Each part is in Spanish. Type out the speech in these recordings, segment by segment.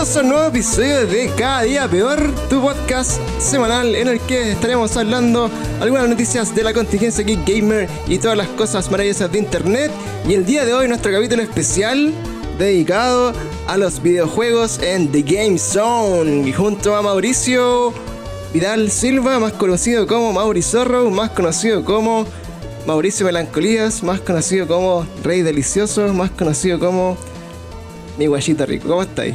Bienvenidos a un nuevo episodio de Cada Día Peor, tu podcast semanal en el que estaremos hablando algunas noticias de la contingencia Geek Gamer y todas las cosas maravillosas de internet. Y el día de hoy nuestro capítulo especial dedicado a los videojuegos en The Game Zone. Y junto a Mauricio Vidal Silva, más conocido como Mauri Zorro, más conocido como Mauricio Melancolías, más conocido como Rey Delicioso, más conocido como mi guayito rico. ¿Cómo estáis?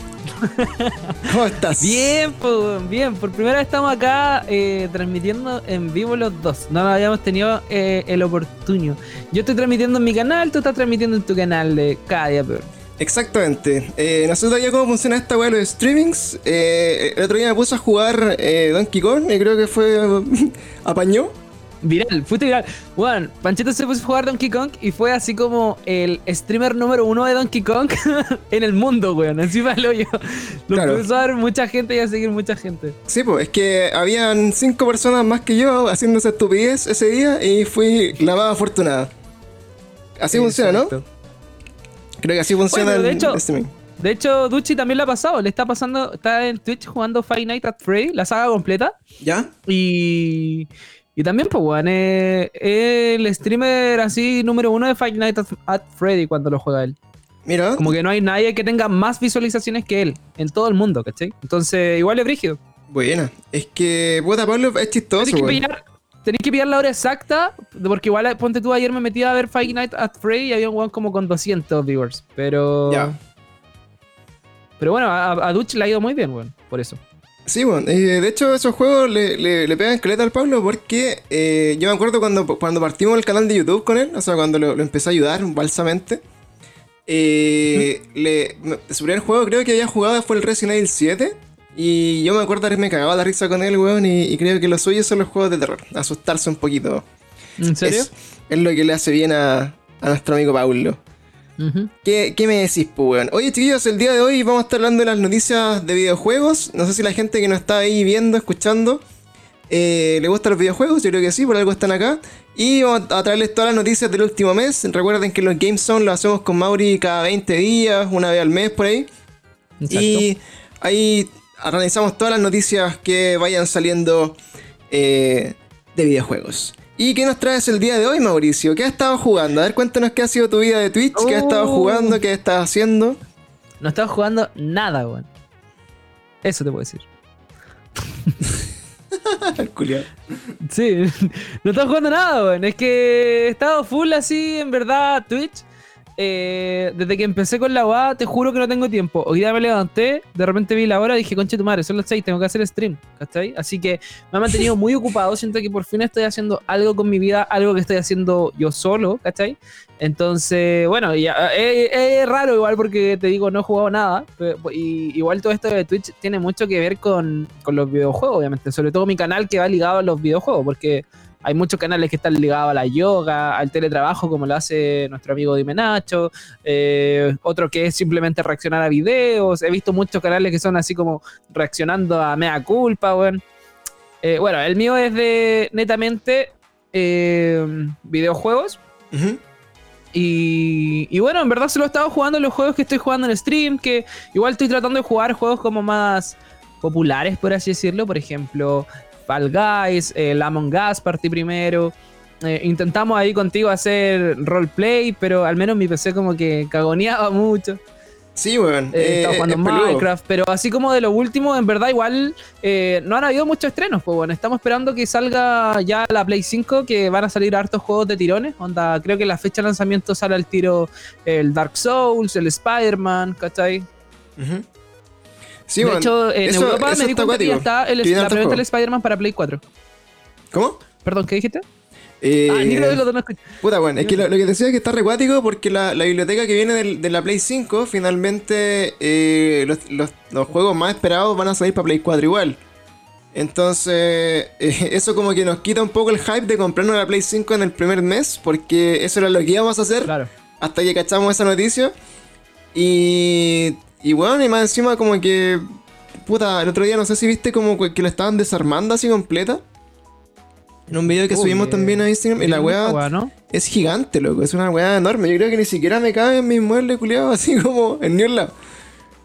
¿Cómo estás? Bien, pues, bien. Por primera vez estamos acá eh, transmitiendo en vivo los dos. No habíamos tenido eh, el oportunio. Yo estoy transmitiendo en mi canal, tú estás transmitiendo en tu canal de Cada Día Peor. Exactamente. Eh, nosotros ya cómo funciona esta weá de los streamings. el otro día me puse a jugar Donkey Kong y creo que fue apañó viral, fuiste viral. Bueno, Panchito se puso a jugar Donkey Kong y fue así como el streamer número uno de Donkey Kong en el mundo, weón. Encima lo yo. Lo claro. empezó a ver mucha gente y a seguir mucha gente. Sí, pues es que habían cinco personas más que yo haciendo esa estupidez ese día y fui la más afortunada. Así funciona, ¿no? Creo que así funciona de hecho, De hecho, Duchi también lo ha pasado. Le está pasando, está en Twitch jugando Five Nights at Freddy, la saga completa. ¿Ya? Y y también, pues, weón, es el streamer así número uno de Five Nights at Freddy cuando lo juega él. Mira. Como que no hay nadie que tenga más visualizaciones que él en todo el mundo, ¿cachai? Entonces, igual es brígido. Buena. Es que, puta, Pablo, es chistoso, Tenés que, pillar, tenés que pillar la hora exacta, porque igual, ponte tú, ayer me metí a ver Five Nights at Freddy y había un weón como con 200 viewers. Pero. Ya. Pero bueno, a, a Dutch le ha ido muy bien, weón, por eso. Sí, bueno, eh, de hecho esos juegos le, le, pegan esqueleto al Pablo porque eh, yo me acuerdo cuando, cuando partimos el canal de YouTube con él, o sea, cuando lo, empecé a ayudar balsamente, eh, le, su primer juego creo que había jugado fue el Resident Evil 7 y yo me acuerdo que me cagaba la risa con él, weón, y, creo que los suyos son los juegos de terror, asustarse un poquito. ¿En serio? Es, lo que le hace bien a, a nuestro amigo Paulo. ¿Qué, me decís, pues, Oye, chiquillos, el día de hoy vamos a estar hablando de las noticias de videojuegos. No sé si la gente que nos está ahí viendo, escuchando, eh, le gustan los videojuegos. Yo creo que sí, por algo están acá. Y vamos a traerles todas las noticias del último mes. Recuerden que los Game Zone lo hacemos con Mauri cada 20 días, una vez al mes por ahí. Y ahí analizamos todas las noticias que vayan saliendo eh, de videojuegos. ¿Y qué nos traes el día de hoy, Mauricio? ¿Qué has estado jugando? A ver, cuéntanos qué ha sido tu vida de Twitch, qué has estado oh. jugando, qué estás haciendo. No he estado jugando nada, weón. Eso te puedo decir. sí, no he estado jugando nada, weón. Es que he estado full así, en verdad, Twitch. Eh, desde que empecé con la UA, te juro que no tengo tiempo. Hoy día me levanté, de repente vi la hora y dije, conche tu madre, son las 6, tengo que hacer stream, ¿cachai? Así que me ha mantenido muy ocupado. Siento que por fin estoy haciendo algo con mi vida, algo que estoy haciendo yo solo, ¿cachai? Entonces, bueno, ya, eh, es, raro igual porque te digo, no he jugado nada. Y igual todo esto de Twitch tiene mucho que ver con, con los videojuegos, obviamente. Sobre todo mi canal que va ligado a los videojuegos, porque hay muchos canales que están ligados a la yoga, al teletrabajo, como lo hace nuestro amigo Dime Nacho. Eh, otro que es simplemente reaccionar a videos. He visto muchos canales que son así como reaccionando a mea culpa, bueno. Eh, bueno, el mío es de netamente eh, videojuegos. Y, y, bueno, en verdad se lo he estado jugando en los juegos que estoy jugando en stream, que igual estoy tratando de jugar juegos como más populares, por así decirlo. Por ejemplo, Fall Guys, el Among Us partí primero. Eh, intentamos ahí contigo hacer roleplay, pero al menos mi PC como que cagoneaba mucho. Sí, weón. Eh, estaba jugando Minecraft, pero así como de lo último, en verdad igual eh, no han habido muchos estrenos, pues bueno, estamos esperando que salga ya la Play 5, que van a salir hartos juegos de tirones, onda, creo que la fecha de lanzamiento sale al tiro el Dark Souls, el Spider-Man, ¿cachai? De hecho, en Europa me di cuenta que ya está el, la preventa del Spider-Man para Play 4. ¿Cómo? Perdón, ¿qué dijiste? Eh, ah, ni lo no Puta, bueno, es que lo, que decía es que está recuático porque la, biblioteca que viene de la Play 5, finalmente eh, los, juegos más esperados van a salir para Play 4 igual. Entonces, eh, eso como que nos quita un poco el hype de comprarnos la Play 5 en el primer mes, porque eso era lo que íbamos a hacer hasta que cachamos esa noticia. Y y bueno, y más encima como que... Puta, el otro día no sé si viste como que la estaban desarmando así completa. En un video que subimos también a Instagram. Y la weá ¿no? es gigante, loco. Es una weá enorme. Yo creo que ni siquiera me cabe en mi mueble culiado así como en ni un lado.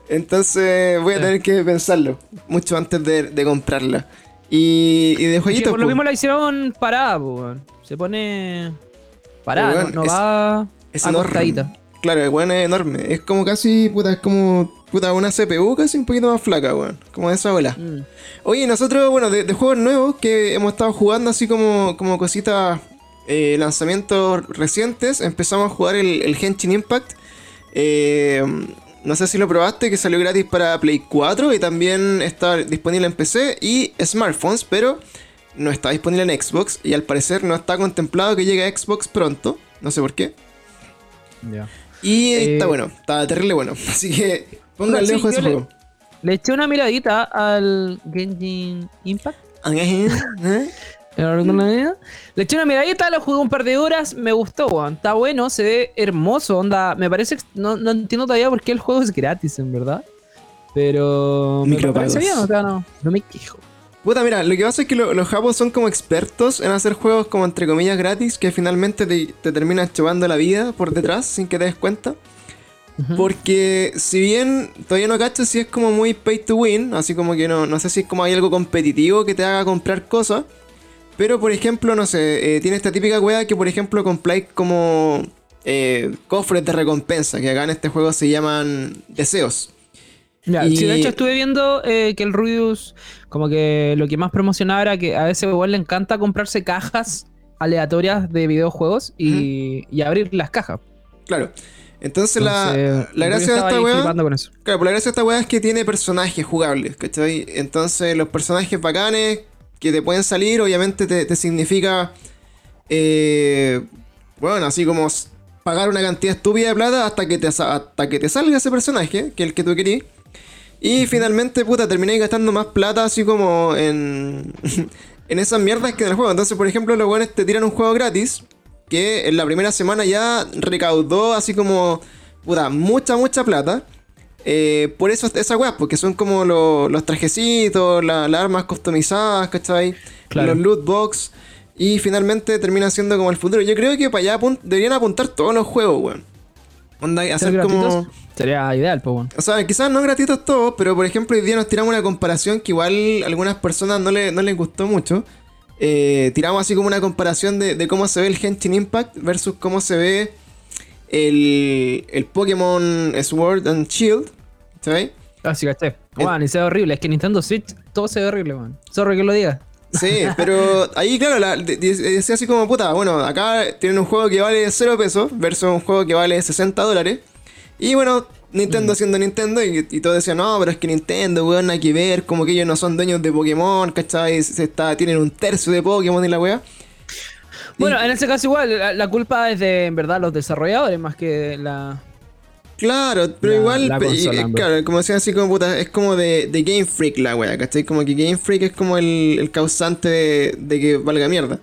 Entonces voy a tener que pensarlo mucho antes de, comprarla. Y, y de jueguitos. por lo mismo la hicieron parada, pues, Se pone parada, no, va es acostadita. Claro, el weón es enorme. Es como casi, puta, es como, puta, una CPU casi un poquito más flaca, weón. Como de esa ola. Mm. Oye, nosotros, bueno, de, juegos nuevos que hemos estado jugando así como, como cositas, eh, lanzamientos recientes, empezamos a jugar el, el Henshin Impact. Eh, no sé si lo probaste, que salió gratis para Play 4 y también está disponible en PC y smartphones, pero no está disponible en Xbox y al parecer no está contemplado que llegue a Xbox pronto. No sé por qué. Ya. Y está eh, bueno, está terrible bueno. Así que pónganle ojo a ese juego. Le, eché una miradita al Genshin Impact. ¿Eh? Le eché una miradita, lo jugué un par de horas, me gustó, Está bueno, se ve hermoso, onda. Me parece no, no entiendo todavía por qué el juego es gratis, en verdad. Pero me parece bien, o sea, no, no me quejo. Puta, mira, lo que pasa es que los japos son como expertos en hacer juegos como entre comillas gratis que finalmente te, te terminan chupando la vida por detrás sin que te des cuenta. Porque si bien todavía no cacho si es como muy pay to win, así como que no, no sé si es como hay algo competitivo que te haga comprar cosas. Pero por ejemplo, no sé, eh, tiene esta típica wea que por ejemplo compráis como eh, cofres de recompensa, que acá en este juego se llaman deseos. Sí, de hecho estuve viendo eh, que el Rubius, como que lo que más promocionaba era que a veces igual le encanta comprarse cajas aleatorias de videojuegos y, y abrir las cajas. Claro. Entonces, la, la gracia de esta weá. Claro, pues la gracia de esta weá es que tiene personajes jugables, ¿cachai? Entonces, los personajes bacanes que te pueden salir, obviamente te, significa. Eh, bueno, así como pagar una cantidad estúpida de plata hasta que te, hasta que te salga ese personaje, que es el que tú querías. Y finalmente, puta, terminé gastando más plata así como en, en esas mierdas que en el juego. Entonces, por ejemplo, los buenos te tiran un juego gratis que en la primera semana ya recaudó así como, puta, mucha, mucha plata. Eh, por eso esas weas, porque son como los trajecitos, las armas customizadas, ¿cachai? Los loot box. Y finalmente termina siendo como el futuro. Yo creo que para allá deberían apuntar todos los juegos, weón. Onda, hacer como. Sería ideal, pues, O sea, quizás no gratuitos todos, pero por ejemplo, hoy día nos tiramos una comparación que igual a algunas personas no, le, no les gustó mucho. Eh, tiramos así como una comparación de, cómo se ve el Genshin Impact versus cómo se ve el, el Pokémon Sword and Shield. ¿Sabes? Ah, sí, caché. Man, y se ve horrible. Es que Nintendo Switch todo se ve horrible, man. Sorry que lo diga. Sí, pero ahí, claro, decía así como puta. Bueno, acá tienen un juego que vale 0 pesos versus un juego que vale 60 dólares. Y bueno, Nintendo mm. siendo Nintendo y, todos decían, no, pero es que Nintendo, weón, hay que ver, como que ellos no son dueños de Pokémon, ¿cachai? Se está, tienen un tercio de Pokémon y la weá. Bueno, en ese caso igual, la, culpa es de, en verdad, los desarrolladores más que la... Claro, pero igual, claro, como decían así como puta, es como de, Game Freak la weá, ¿cachai? Como que Game Freak es como el, causante de, de que valga mierda.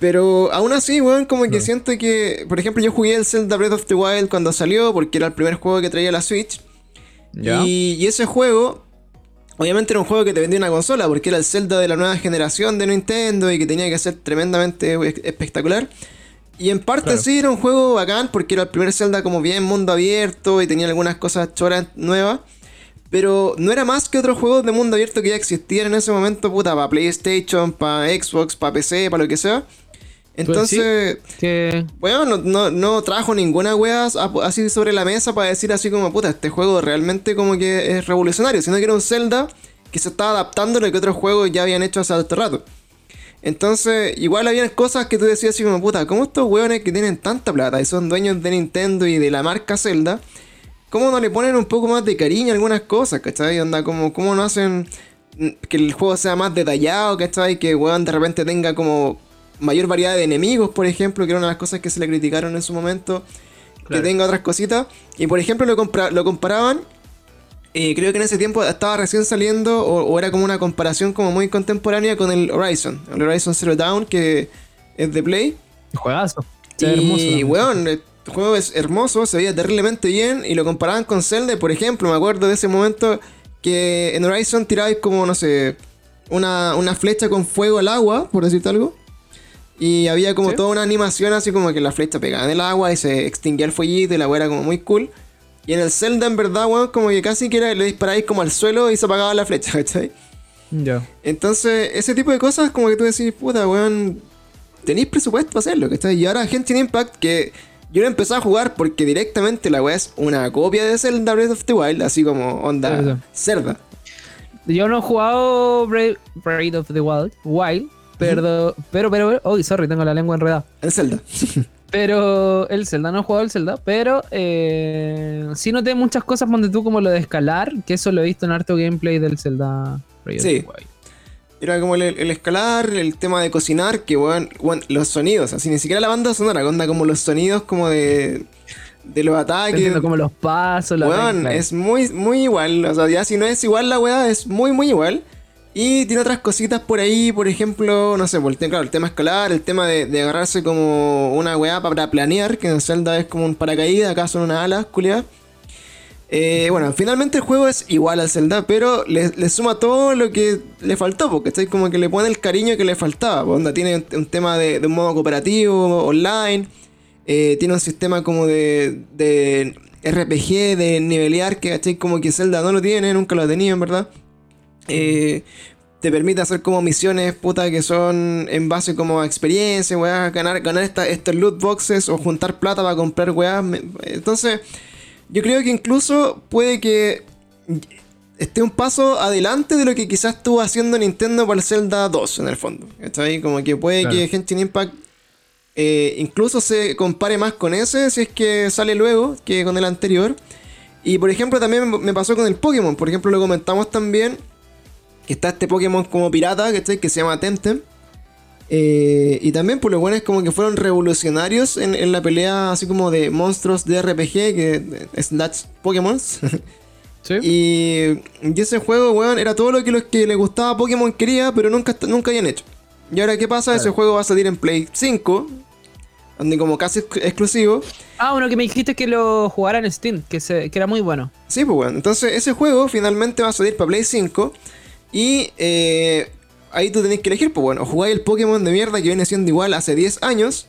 Pero aún así, weón, como que siento que. Por ejemplo, yo jugué el Zelda Breath of the Wild cuando salió, porque era el primer juego que traía la Switch. Y, ese juego, obviamente era un juego que te vendía una consola, porque era el Zelda de la nueva generación de Nintendo y que tenía que ser tremendamente espectacular. Y en parte sí era un juego bacán, porque era el primer Zelda como bien mundo abierto y tenía algunas cosas choras nuevas. Pero no era más que otros juegos de mundo abierto que ya existían en ese momento, puta, para PlayStation, para Xbox, para PC, para lo que sea. Pues Entonces, bueno, no, trajo ninguna wea así sobre la mesa para decir así como, puta, este juego realmente como que es revolucionario, sino que era un Zelda que se estaba adaptando a lo que otros juegos ya habían hecho hace alto rato. Entonces, igual habían cosas que tú decías así como, puta, ¿cómo estos weones que tienen tanta plata y son dueños de Nintendo y de la marca Zelda, cómo no le ponen un poco más de cariño a algunas cosas, ¿cachai? Onda, como, cómo no hacen que el juego sea más detallado, ¿cachai? Que weón de repente tenga como mayor variedad de enemigos, por ejemplo, que era una de las cosas que se le criticaron en su momento. Que tenga otras cositas. Y por ejemplo, lo, lo comparaban. Eh, creo que en ese tiempo estaba recién saliendo, o, era como una comparación como muy contemporánea con el Horizon. El Horizon Zero Dawn, que es de Play. Juegazo. y, weón, el juego es hermoso, se veía terriblemente bien. Y lo comparaban con Zelda, por ejemplo, me acuerdo de ese momento que en Horizon tirabais como, no sé, una, una flecha con fuego al agua, por decirte algo. Y había como toda una animación así como que la flecha pegaba en el agua y se extinguía el fueguito y la weá era como muy cool. Y en el Zelda, en verdad, weón, como que casi que le disparáis como al suelo y se apagaba la flecha, ¿cachai? Ya. Entonces, ese tipo de cosas, como que tú decís, puta, weón, tenéis presupuesto para hacerlo, ¿cachai? Y ahora Genshin Impact, que yo lo empecé a jugar porque directamente la weá es una copia de Zelda Breath of the Wild, así como onda cerda. Yo no he jugado Breath of the Wild, Wild pero, pero, pero, oh, sorry, tengo la lengua enredada. El Zelda. pero el Zelda, no he jugado el Zelda, pero eh, sí noté muchas cosas donde tú como lo de escalar, que eso lo he visto en harto gameplay del Zelda Breath sí. Era como el, escalar, el tema de cocinar, que weón, los sonidos, así ni siquiera la banda sonora, onda como los sonidos como de de los ataques. como los pasos, la Weón, es muy, muy igual. O sea, ya si no es igual la weá, es muy, muy igual. Y tiene otras cositas por ahí, por ejemplo, no sé, por el, claro, el tema escalar, el tema de, agarrarse como una weá para planear, que en Zelda es como un paracaídas, acá son unas alas, culiadas. Eh, bueno, finalmente el juego es igual al Zelda, pero le, suma todo lo que le faltó, porque está como que le pone el cariño que le faltaba. Onda, tiene un, tema de, un modo cooperativo, online, eh, tiene un sistema como de, de RPG, de nivelear, que ¿cachai? como que Zelda no lo tiene, nunca lo ha en verdad. Eh, te permite hacer como misiones, puta, que son en base como a experiencia, weá, ganar, ganar estos loot boxes o juntar plata para comprar weá. Entonces, yo creo que incluso puede que esté un paso adelante de lo que quizás estuvo haciendo Nintendo para el Zelda 2, en el fondo. Está ahí como que puede que Genshin Impact eh, incluso se compare más con ese si es que sale luego que con el anterior. Y por ejemplo, también me pasó con el Pokémon. Por ejemplo, lo comentamos también está este Pokémon como pirata, Que se llama Temtem. Eh, y también, por lo bueno, es como que fueron revolucionarios en, la pelea, así como de monstruos de RPG, que es Slash Pokémon. ¿Sí? Y, ese juego, weón, era todo lo que los que le gustaba Pokémon quería, pero nunca, nunca habían hecho. Y ahora, ¿qué pasa? Ese juego va a salir en Play 5, donde como casi exclusivo. Ah, uno que me dijiste que lo jugara en Steam, que, que era muy bueno. Sí, pues bueno. Entonces, ese juego finalmente va a salir para Play 5. Y eh, ahí tú tenés que elegir, pues bueno, jugáis el Pokémon de mierda que viene siendo igual hace 10 años.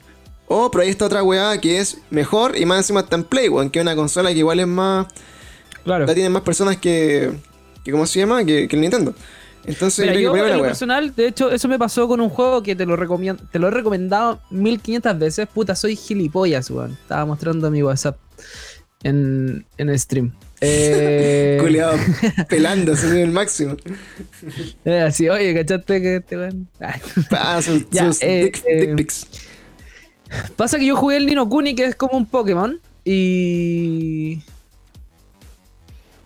O por ahí está otra weá que es mejor y más encima está en Play, weón, que es una consola que igual es más. Claro. La tienen más personas que. que ¿Cómo se llama? Que, el Nintendo. Entonces, yo, en lo personal, de hecho, eso me pasó con un juego que te lo, te lo he recomendado 1500 veces. Puta, soy gilipollas, weón. Estaba mostrando mi WhatsApp en, en el stream. Eh... Culeado, pelando, se el máximo. Eh, así, oye, ¿cachaste que te van? Ah, sus, eh, dick, eh, pics. Pasa que yo jugué el Nino Kuni, que es como un Pokémon, y.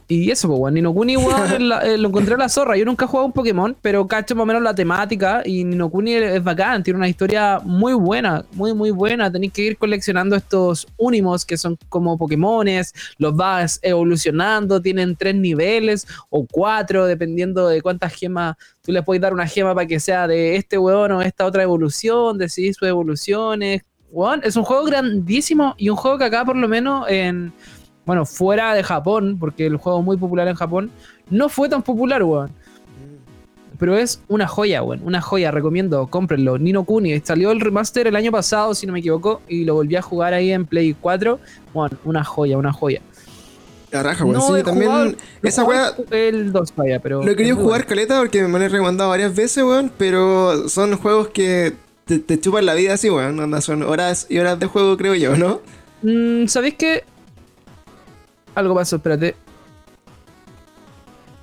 Y eso, pues, weón. Nino Kuni, eh, lo encontré a la zorra. Yo nunca he jugado un Pokémon, pero cacho más o menos la temática. Y Nino Kuni es bacán, tiene una historia muy buena, muy, muy buena. Tenéis que ir coleccionando estos Unimos, que son como Pokémones. Los vas evolucionando, tienen tres niveles o cuatro, dependiendo de cuántas gemas. Tú les puedes dar una gema para que sea de este weón o esta otra evolución, decidir sus evoluciones. Weón, es un juego grandísimo y un juego que acá, por lo menos, en bueno, fuera de Japón, porque el juego es muy popular en Japón, no fue tan popular, weón. Pero es una joya, weón. Una joya, recomiendo, cómprenlo. Nino Kuni, salió el remaster el año pasado, si no me equivoco, y lo volví a jugar ahí en Play 4. Bueno, una joya, una joya. La raja, weón. sí, también. esa weá. El 2 falla, pero. Lo he querido jugar caleta porque me lo he recomendado varias veces, weón. Pero son juegos que te, chupan la vida así, weón. Son horas y horas de juego, creo yo, ¿no? Mm, ¿Sabéis qué? Algo pasó, espérate.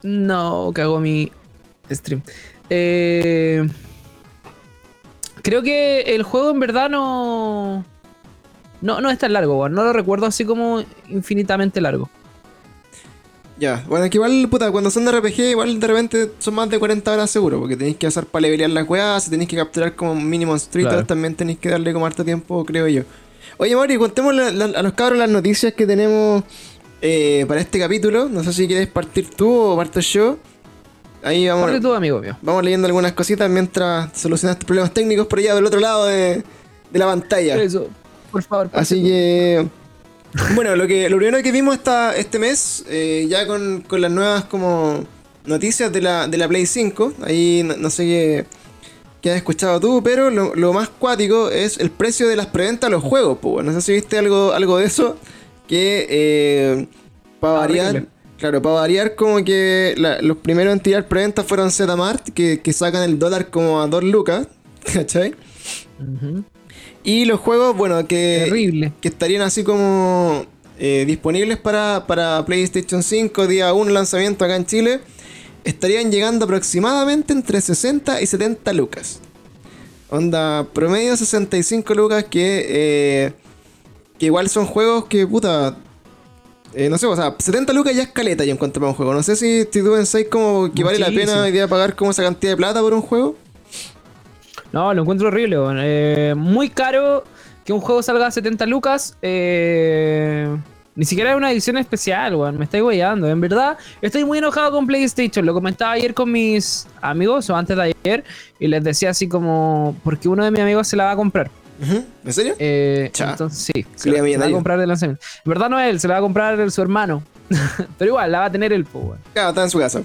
No, cago mi stream. Eh, creo que el juego en verdad no. No, no es tan largo, No lo recuerdo así como infinitamente largo. Ya, bueno, que igual, puta, cuando son de RPG, igual de repente son más de 40 horas seguro, porque tenéis que hacer para levelear las weas, si tenéis que capturar como mínimo monstruitos, también tenéis que darle como harto tiempo, creo yo. Oye, Mauri, contemos a los cabros las noticias que tenemos eh, para este capítulo. No sé si quieres partir tú o parto yo. Ahí vamos. Parte tú, amigo mío. Vamos leyendo algunas cositas mientras solucionas tus problemas técnicos por allá del otro lado de, la pantalla. Eso, por favor. Así que. Bueno, lo que lo primero que vimos esta, este mes, eh, ya con, las nuevas como noticias de la, de la Play 5, ahí no, sé qué, qué, has escuchado tú, pero lo, más cuático es el precio de las preventas de los juegos. Pues, no sé si viste algo, algo de eso que eh, para variar, claro, para variar como que los primeros en tirar preventa fueron Zmart, que, que sacan el dólar como a 2 lucas, ¿cachai? Y los juegos, bueno, que, que estarían así como eh, disponibles para, para PlayStation 5, día 1 lanzamiento acá en Chile, estarían llegando aproximadamente entre 60 y 70 lucas. Onda, promedio 65 lucas que, eh, que igual son juegos que, puta, eh, no sé, o sea, 70 lucas ya es caleta yo encuentro para un juego. No sé si, si tú pensáis como que vale la pena hoy día pagar como esa cantidad de plata por un juego. No, lo encuentro horrible, eh, muy caro que un juego salga a 70 lucas. Eh, ni siquiera es una edición especial, weón. Me estoy guayando. En verdad, estoy muy enojado con PlayStation. Lo comentaba ayer con mis amigos, o antes de ayer, y les decía así como, porque uno de mis amigos se la va a comprar. ¿En serio? Eh, entonces, sí, se, la, va a comprar de lanzamiento. En verdad no es él, se la va a comprar su hermano. Pero igual, la va a tener el weón. Claro, está en su casa.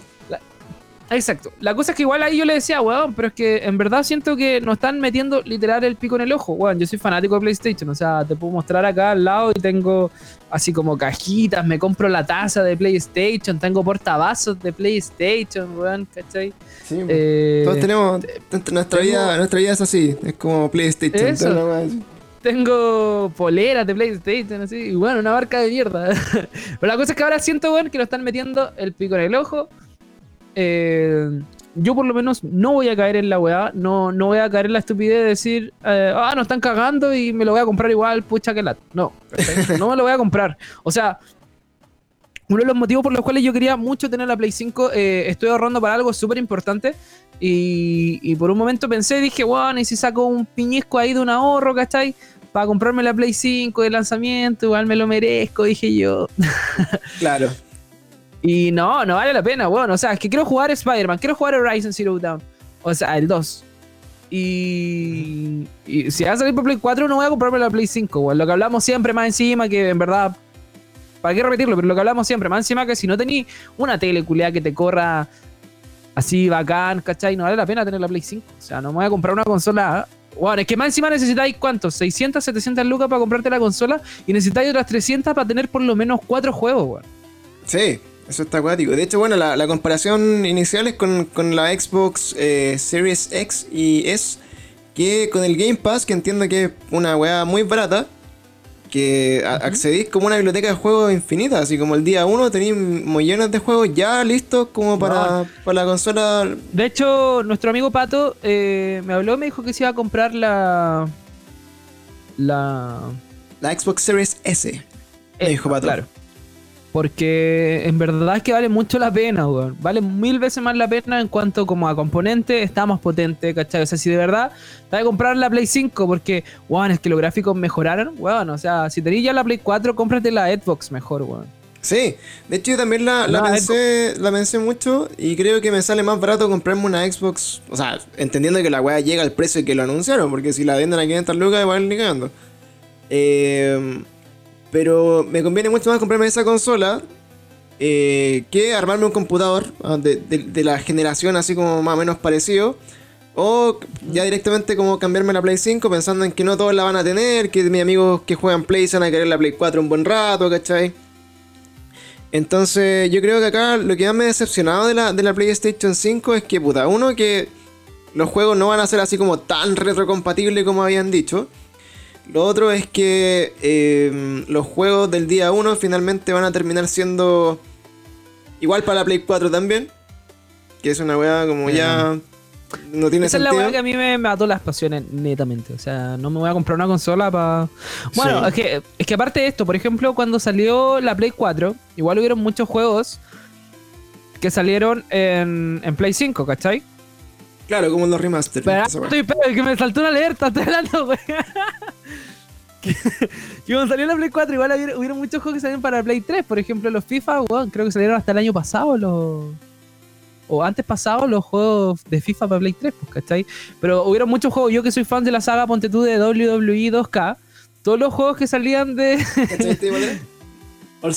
Exacto. La cosa es que igual ahí yo le decía, weón, pero es que en verdad siento que nos están metiendo literal el pico en el ojo, weón. Yo soy fanático de PlayStation, o sea, te puedo mostrar acá al lado y tengo así como cajitas, me compro la taza de PlayStation, tengo portavasos de PlayStation, weón, ¿cachai? Sí, eh, todos tenemos, nuestra, vida, nuestra vida es así, es como PlayStation. tengo poleras de PlayStation, así, y bueno, una barca de mierda. Pero la cosa es que ahora siento, weón, que lo están metiendo el pico en el ojo. Eh, yo por lo menos no voy a caer en la weá, no, no voy a caer en la estupidez de decir, eh, ah, nos están cagando y me lo voy a comprar igual, pucha que la. No, no me lo voy a comprar. O sea, uno de los motivos por los cuales yo quería mucho tener la Play 5, eh, estoy ahorrando para algo súper importante. Y, por un momento pensé, dije, bueno, y si saco un piñesco ahí de un ahorro, ¿cachai? Para comprarme la Play 5 de lanzamiento, igual me lo merezco, dije yo. Claro. Y no, no vale la pena, bueno. O sea, es que quiero jugar Spider-Man, quiero jugar Horizon Zero Dawn. O sea, el 2. Y, y, si va a salir por Play 4, no voy a comprarme la Play 5, weón. Lo que hablamos siempre más encima, que en verdad. ¿Para qué repetirlo? Pero lo que hablamos siempre, más encima que si no tenéis una tele culiada que te corra así bacán, ¿cachai? No vale la pena tener la Play 5. O sea, no me voy a comprar una consola. Bueno, es que más encima necesitáis cuántos? 600, 700 lucas para comprarte la consola y necesitáis otras 300 para tener por lo menos 4 juegos, weón. Sí, eso está acuático. De hecho, bueno, la, comparación inicial es con, la Xbox eh, Series X y S, que con el Game Pass, que entiendo que es una weá muy barata, que accedís como una biblioteca de juegos infinita, así como el día 1 tenéis millones de juegos ya listos como para, la consola. De hecho, nuestro amigo Pato eh, me habló, me dijo que se iba a comprar la... La... La Xbox Series S. Me dijo Pato. Claro. Porque en verdad es que vale mucho la pena, weón. Vale mil veces más la pena en cuanto como a componente está más potente, ¿cachai? O sea, si de verdad te vas a comprar la Play 5 porque, weón, es que los gráficos mejoraron, weón. O sea, si tenías ya la Play 4, cómprate la Xbox mejor, weón. Sí, de hecho yo también la, la, pensé, la pensé mucho y creo que me sale más barato comprarme una Xbox, o sea, entendiendo que la weá llega al precio que lo anunciaron, porque si la venden a 500 lucas igual ni cagando. Eh, pero me conviene mucho más comprarme esa consola eh, que armarme un computador ah, de, la generación así como más o menos parecido. O ya directamente como cambiarme la Play 5 pensando en que no todos la van a tener, que mis amigos que juegan Play se van a querer la Play 4 un buen rato, ¿cachai? Entonces yo creo que acá lo que más me ha decepcionado de la, de la PlayStation 5 es que, puta, uno que los juegos no van a ser así como tan retrocompatibles como habían dicho. Lo otro es que eh, los juegos del día 1 finalmente van a terminar siendo igual para la Play 4 también. Que es una weá como ya no tiene Esa sentido. es la weá que a mí me mató las pasiones netamente. O sea, no me voy a comprar una consola para... Bueno, es, que, es que aparte de esto, por ejemplo, cuando salió la Play 4, igual hubieron muchos juegos que salieron en, en Play 5, ¿cachai? Claro, como los remaster. Pero, estoy, que me saltó una alerta, estoy hablando, güey. que, cuando salió la Play 4, igual hubieron, muchos juegos que salieron para la Play 3. Por ejemplo, los FIFA, creo que salieron hasta el año pasado, los. O antes pasado, los juegos de FIFA para Play 3, pues, ¿cachai? Pero hubieron muchos juegos. Yo que soy fan de la saga, ponte tú de WWE 2K. Todos los juegos que salían de.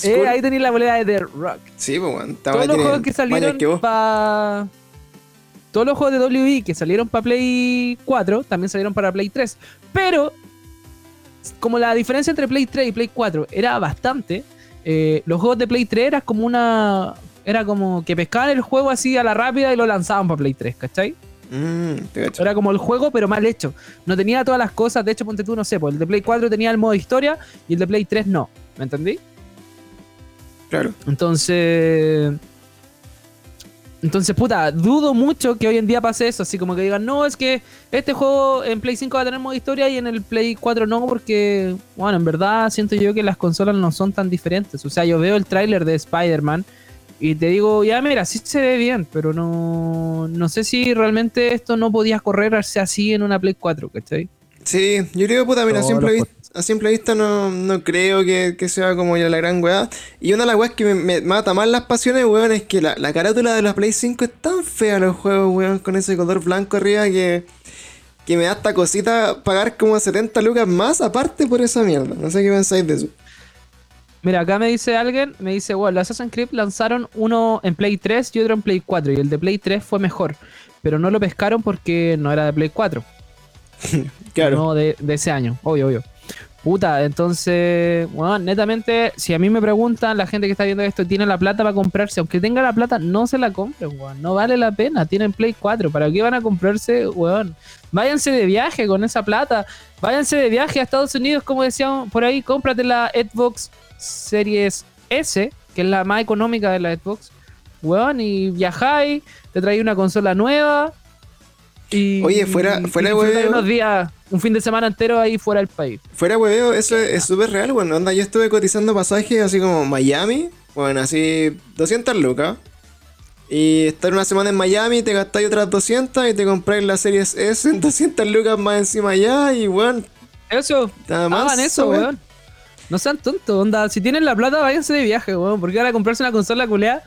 eh, ahí tenéis la moneda de The Rock. Sí, pues, bueno, Todos los juegos que salieron para todos los juegos de WWE que salieron para Play 4 también salieron para Play 3. Pero, como la diferencia entre Play 3 y Play 4 era bastante, eh, los juegos de Play 3 eran como una. Era como que pescaban el juego así a la rápida y lo lanzaban para Play 3, ¿cachai? Mm, era como el juego, pero mal hecho. No tenía todas las cosas. De hecho, ponte tú, no sé, pues el de Play 4 tenía el modo historia y el de Play 3 no. ¿Me entendí? Claro. Entonces. Entonces, puta, dudo mucho que hoy en día pase eso. Así como que digan, no, es que este juego en Play 5 va a tener modo historia y en el Play 4 no, porque, bueno, en verdad siento yo que las consolas no son tan diferentes. O sea, yo veo el tráiler de Spider-Man y te digo, ya mira, sí se ve bien, pero no, no sé si realmente esto no podía correrse así en una Play 4, ¿cachai? Sí, yo creo, puta, mira, siempre he a simple vista no, no creo que, sea como ya la gran weá. Y una de las weas que me, mata más las pasiones, weón, es que la, carátula de la Play 5 es tan fea los juegos, weón, con ese color blanco arriba que, que me da esta cosita pagar como 70 lucas más aparte por esa mierda. No sé qué pensáis de eso. Mira, acá me dice alguien, me dice, bueno, los Assassin's Creed lanzaron uno en Play 3 y otro en Play 4. Y el de Play 3 fue mejor. Pero no lo pescaron porque no era de Play 4. claro. No de, de ese año, obvio, obvio. Puta, entonces, bueno, netamente, si a mí me preguntan, la gente que está viendo esto tiene la plata para comprarse, aunque tenga la plata, no se la compren, weón. No vale la pena, tienen Play 4. ¿Para qué van a comprarse, weón? Váyanse de viaje con esa plata. Váyanse de viaje a Estados Unidos, como decían por ahí, cómprate la Xbox Series S, que es la más económica de la Xbox. Weón, y viajáis, te traéis una consola nueva. Y, Oye, fuera, fuera, weón. unos días un fin de semana entero ahí fuera del país. Fuera hueveo, eso es súper real, bueno, onda, yo estuve cotizando pasajes así como Miami, bueno, así 200 lucas. Y estar una semana en Miami, te gastáis otras 200 y te compráis la serie S en 200 lucas más encima allá y bueno. Eso, hagan eso, weón. No sean tontos, onda, si tienen la plata, váyanse de viaje, weón, porque van a comprarse una consola culeada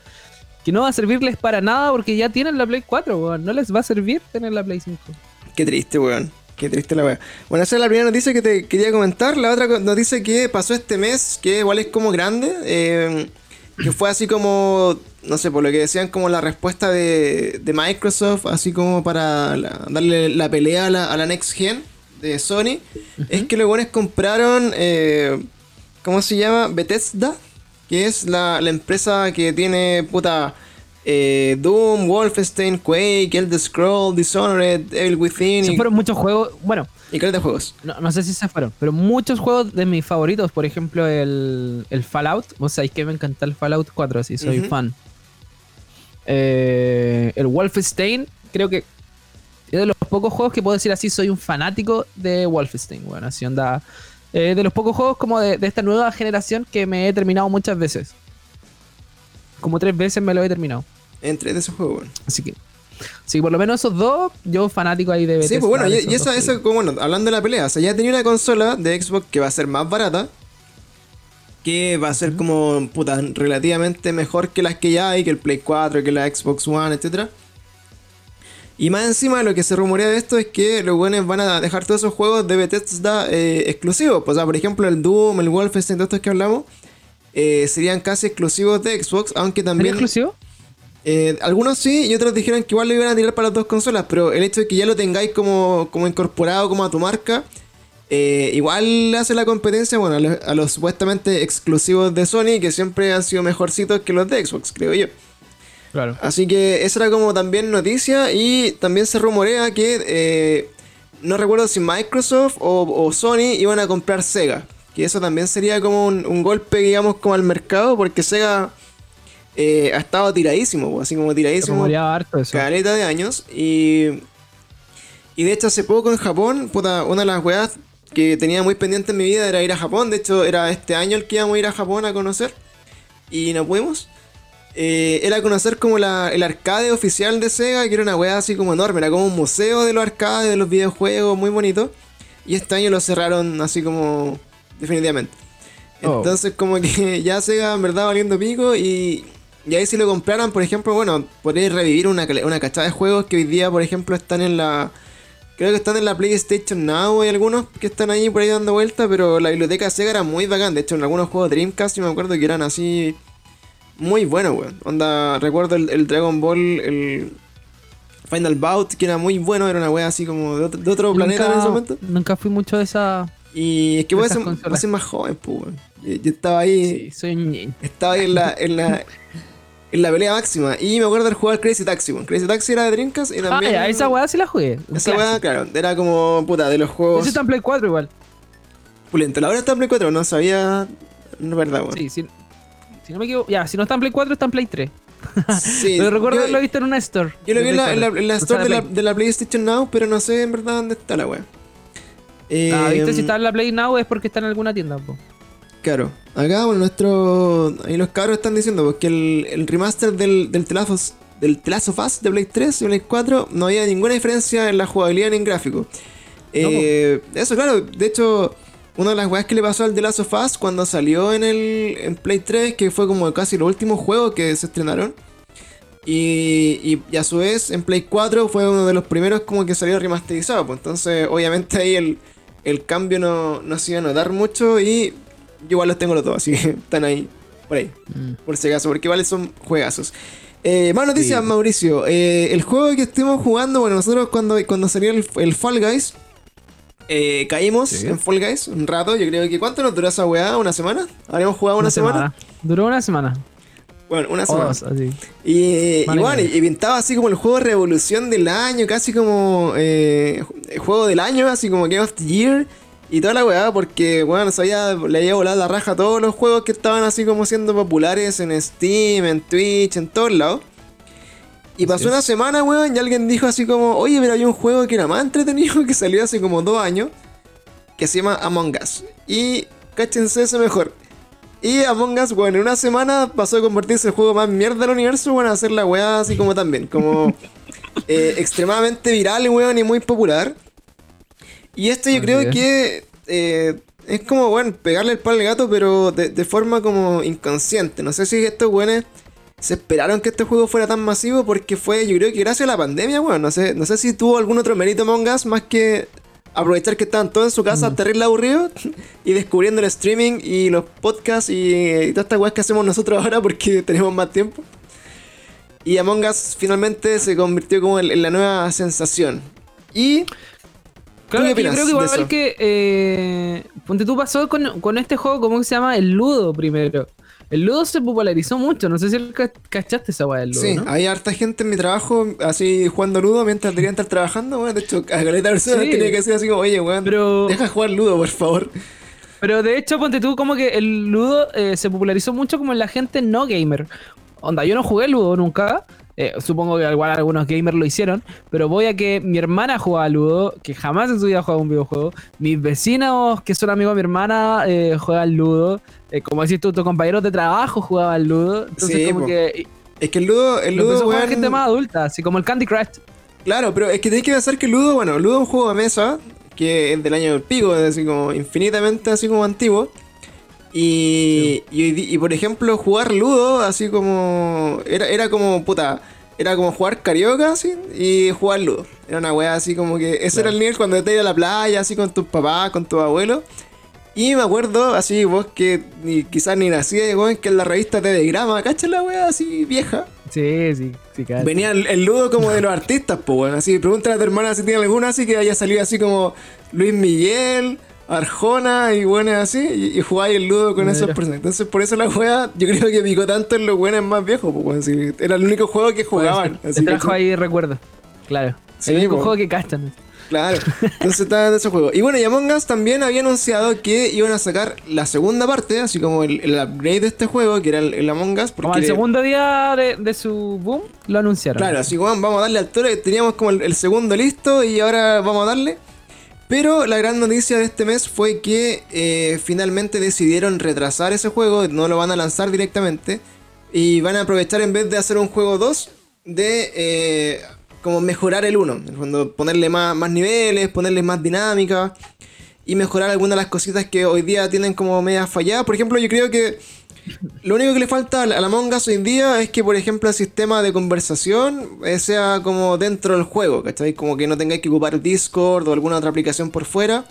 que no va a servirles para nada porque ya tienen la Play 4, weón. No les va a servir tener la Play 5. Qué triste, weón. Qué triste la weá. Bueno, esa es la primera noticia que te quería comentar. La otra noticia que pasó este mes, que igual es como grande, eh, que fue así como, no sé, por lo que decían, como la respuesta de, Microsoft, así como para darle la pelea a la, Next Gen de Sony, es que los buenos compraron, eh, ¿cómo se llama? Bethesda, que es la, la empresa que tiene, puta eh, Doom, Wolfenstein, Quake, Elder Scroll, Dishonored, Evil Within. Se fueron muchos juegos, bueno. Y de juegos. No, sé si se fueron, pero muchos juegos de mis favoritos, por ejemplo, el, el Fallout. Vos sabéis que me encanta el Fallout 4, así soy fan. Eh, el Wolfenstein, creo que es de los pocos juegos que puedo decir así, soy un fanático de Wolfenstein. Bueno, así onda. Eh, de los pocos juegos como de, de esta nueva generación que me he terminado muchas veces. Como tres veces me lo he terminado entre de esos juegos, Así que. Sí, por lo menos esos dos, yo fanático ahí de Bethesda. Sí, pues bueno, y, eso, eso como, bueno, hablando de la pelea, o sea, ya tenía una consola de Xbox que va a ser más barata, que va a ser como, puta, relativamente mejor que las que ya hay, que el Play 4, que la Xbox One, etc. Y más encima lo que se rumorea de esto es que los buenos van a dejar todos esos juegos de Bethesda eh, exclusivos. Pues, o sea, por ejemplo, el Doom, el Wolfenstein, todos estos que hablamos, eh, serían casi exclusivos de Xbox, aunque también... exclusivo? Eh, algunos sí y otros dijeron que igual lo iban a tirar para las dos consolas, pero el hecho de que ya lo tengáis como, como incorporado como a tu marca, eh, igual hace la competencia bueno, a los, supuestamente exclusivos de Sony, que siempre han sido mejorcitos que los de Xbox, creo yo. Claro. Así que esa era como también noticia y también se rumorea que eh, no recuerdo si Microsoft o, Sony iban a comprar Sega. Que eso también sería como un, un golpe, digamos, como al mercado, porque Sega eh, ha estado tiradísimo, así como tiradísimo. Harto eso. Caleta de años. Y, y de hecho, hace poco en Japón, puta, una de las weas que tenía muy pendiente en mi vida era ir a Japón. De hecho, era este año el que íbamos a ir a Japón a conocer. Y no pudimos. Eh, era conocer como la, el arcade oficial de Sega, que era una wea así como enorme. Era como un museo de los arcades, de los videojuegos, muy bonito. Y este año lo cerraron así como definitivamente. Oh. Entonces como que ya Sega en verdad valiendo pico y y ahí si lo compraran, por ejemplo, bueno, podréis revivir una, una cachada de juegos que hoy día, por ejemplo, están en la... Creo que están en la PlayStation Now hay algunos que están ahí por ahí dando vuelta, pero la biblioteca Sega era muy bacán. De hecho, en algunos juegos Dreamcast yo me acuerdo que eran así muy buenos, weón. Onda, recuerdo el, Dragon Ball, el Final Bout, que era muy bueno, era una wea así como de otro, planeta en ese momento. Nunca fui mucho de esa Y es que voy a ser, más joven, pues. Yo, estaba ahí. Sí, soy niño. Estaba ahí en la, en la, en la pelea máxima. Y me acuerdo de jugar Crazy Taxi. Crazy Taxi era de Drinkas y también. Ah, esa weá sí la jugué. Esa weá, claro. Era como, puta, de los juegos. Ese está en Play 4 igual. Pulento. La hora está en Play 4, no sabía. No es verdad, weón. Sí, sí. Si no me equivoco. Ya, si no está en Play 4, está en Play 3. Sí, pero recuerdo haberlo visto en una store. Yo lo vi en la, en la, store de la, de la, PlayStation Now, pero no sé en verdad dónde está la wea. ah, viste, si em, está en la Play Now es porque está en alguna tienda, po. Claro. Acá, bueno, nuestro. Ahí los cabros están diciendo porque el, el remaster del, del Telazos del Telazo Fast de Play 3 y Play 4 no había ninguna diferencia en la jugabilidad ni en gráfico. Eh, eso, claro, de hecho, una de las weas que le pasó al The Last of Us cuando salió en el en Play 3, que fue como casi los últimos juegos que se estrenaron. Y, y, a su vez en Play 4 fue uno de los primeros como que salió remasterizado. Pues entonces obviamente ahí el, el cambio no, no, se iba a notar mucho y yo igual los tengo los dos, así que están ahí, por ahí, mm. por si acaso, porque igual son juegazos. Eh, más noticias, Mauricio. Eh, el juego que estuvimos jugando, bueno, nosotros cuando, cuando salió el, el Fall Guys, eh, caímos en Fall Guys un rato. Yo creo que. ¿Cuánto nos duró esa weá? ¿Una semana? ¿Habríamos jugado una, semana? Duró una semana. Bueno, una semana. Y, bueno, y, pintaba así como el juego de revolución del año, casi como eh, el juego del año, así como Game of the Year. Y toda la weá, porque bueno, le había volado la raja a todos los juegos que estaban así como siendo populares en Steam, en Twitch, en todos lados. Y pasó una semana, weón, y alguien dijo así como, oye, pero hay un juego que era más entretenido que salió hace como dos años, que se llama Among Us. Y cáchense eso mejor. Y Among Us, weón, en una semana pasó a convertirse en el juego más mierda del universo, weón, a hacer la weá así como también, como eh, extremadamente viral, weón, y muy popular. Y esto yo creo que eh, es como, bueno, pegarle el palo al gato, pero de, de, forma como inconsciente. No sé si estos weones se esperaron que este juego fuera tan masivo porque fue, yo creo que gracias a la pandemia, bueno, no sé, no sé si tuvo algún otro mérito Among Us más que aprovechar que estaban todos en su casa, mm. terrible aburridos, y descubriendo el streaming y los podcasts y, todas estas weas que hacemos nosotros ahora porque tenemos más tiempo. Y Among Us finalmente se convirtió como en, la nueva sensación. Y... Claro, yo creo que igual que... Eh, ponte tú pasó con, con este juego, ¿cómo se llama? El Ludo primero. El Ludo se popularizó mucho, no sé si cachaste esa weá del Ludo. Sí, hay harta gente en mi trabajo así jugando Ludo mientras deberían estar trabajando, weón. De hecho, a caleta personas tenía que decir así como, oye, weón, Pero... deja jugar Ludo, por favor. Pero de hecho, ponte tú como que el Ludo eh, se popularizó mucho como en la gente no gamer. Onda, yo no jugué Ludo nunca, eh, supongo que igual algunos gamers lo hicieron, pero voy a que mi hermana jugaba Ludo, que jamás en su vida jugado un videojuego. Mis vecinos, que son amigos de mi hermana, eh, juegan Ludo. Eh, como decís tú, tus compañeros de trabajo jugaban Ludo. Entonces, como que. Es que el Ludo. El Ludo juega gente más adulta, así como el Candy Crush. Claro, pero es que tenéis que pensar que Ludo, bueno, Ludo es un juego de mesa que es del año del pico, es así como infinitamente así como antiguo. Y, y, por ejemplo, jugar Ludo, así como. Era, era como, puta. Era como jugar carioca, así, y jugar Ludo. Era una weá así como que. Ese era el nivel cuando te ibas a la playa, así con tus papás, con tus abuelos. Y me acuerdo, así, vos que ni, quizás ni nacía de en que en la revista de Grama, ¿cachai la weá así vieja? Sí, sí, sí, claro. Venía el, ludo como de los artistas, pues, bueno, así. Pregúntale a tu hermana si tiene alguna así que haya salido así como Luis Miguel, Arjona y bueno, así, y, y jugáis el ludo con esos personajes. Entonces, por eso la juega, yo creo que picó tanto en los buenos más viejos, pues, era el único juego que jugaban. Así trajo ahí recuerdo, claro. el único juego que cachan. Claro, entonces estaba en ese juego. Y bueno, y Among Us también había anunciado que iban a sacar la segunda parte, así como el, upgrade de este juego, que era el, Among Us. Porque como el segundo día de, su boom, lo anunciaron. Claro, así como vamos a darle al toro, teníamos como el segundo listo y ahora vamos a darle. Pero la gran noticia de este mes fue que eh, finalmente decidieron retrasar ese juego, no lo van a lanzar directamente. Y van a aprovechar en vez de hacer un juego 2, de eh, como mejorar el 1. En ponerle más, más niveles, ponerle más dinámica y mejorar algunas de las cositas que hoy día tienen como media falladas. Por ejemplo, yo creo que lo único que le falta a la Among Us hoy en día es que, por ejemplo, el sistema de conversación eh, sea como dentro del juego, ¿cachai? Como que no tengáis que ocupar Discord o alguna otra aplicación por fuera.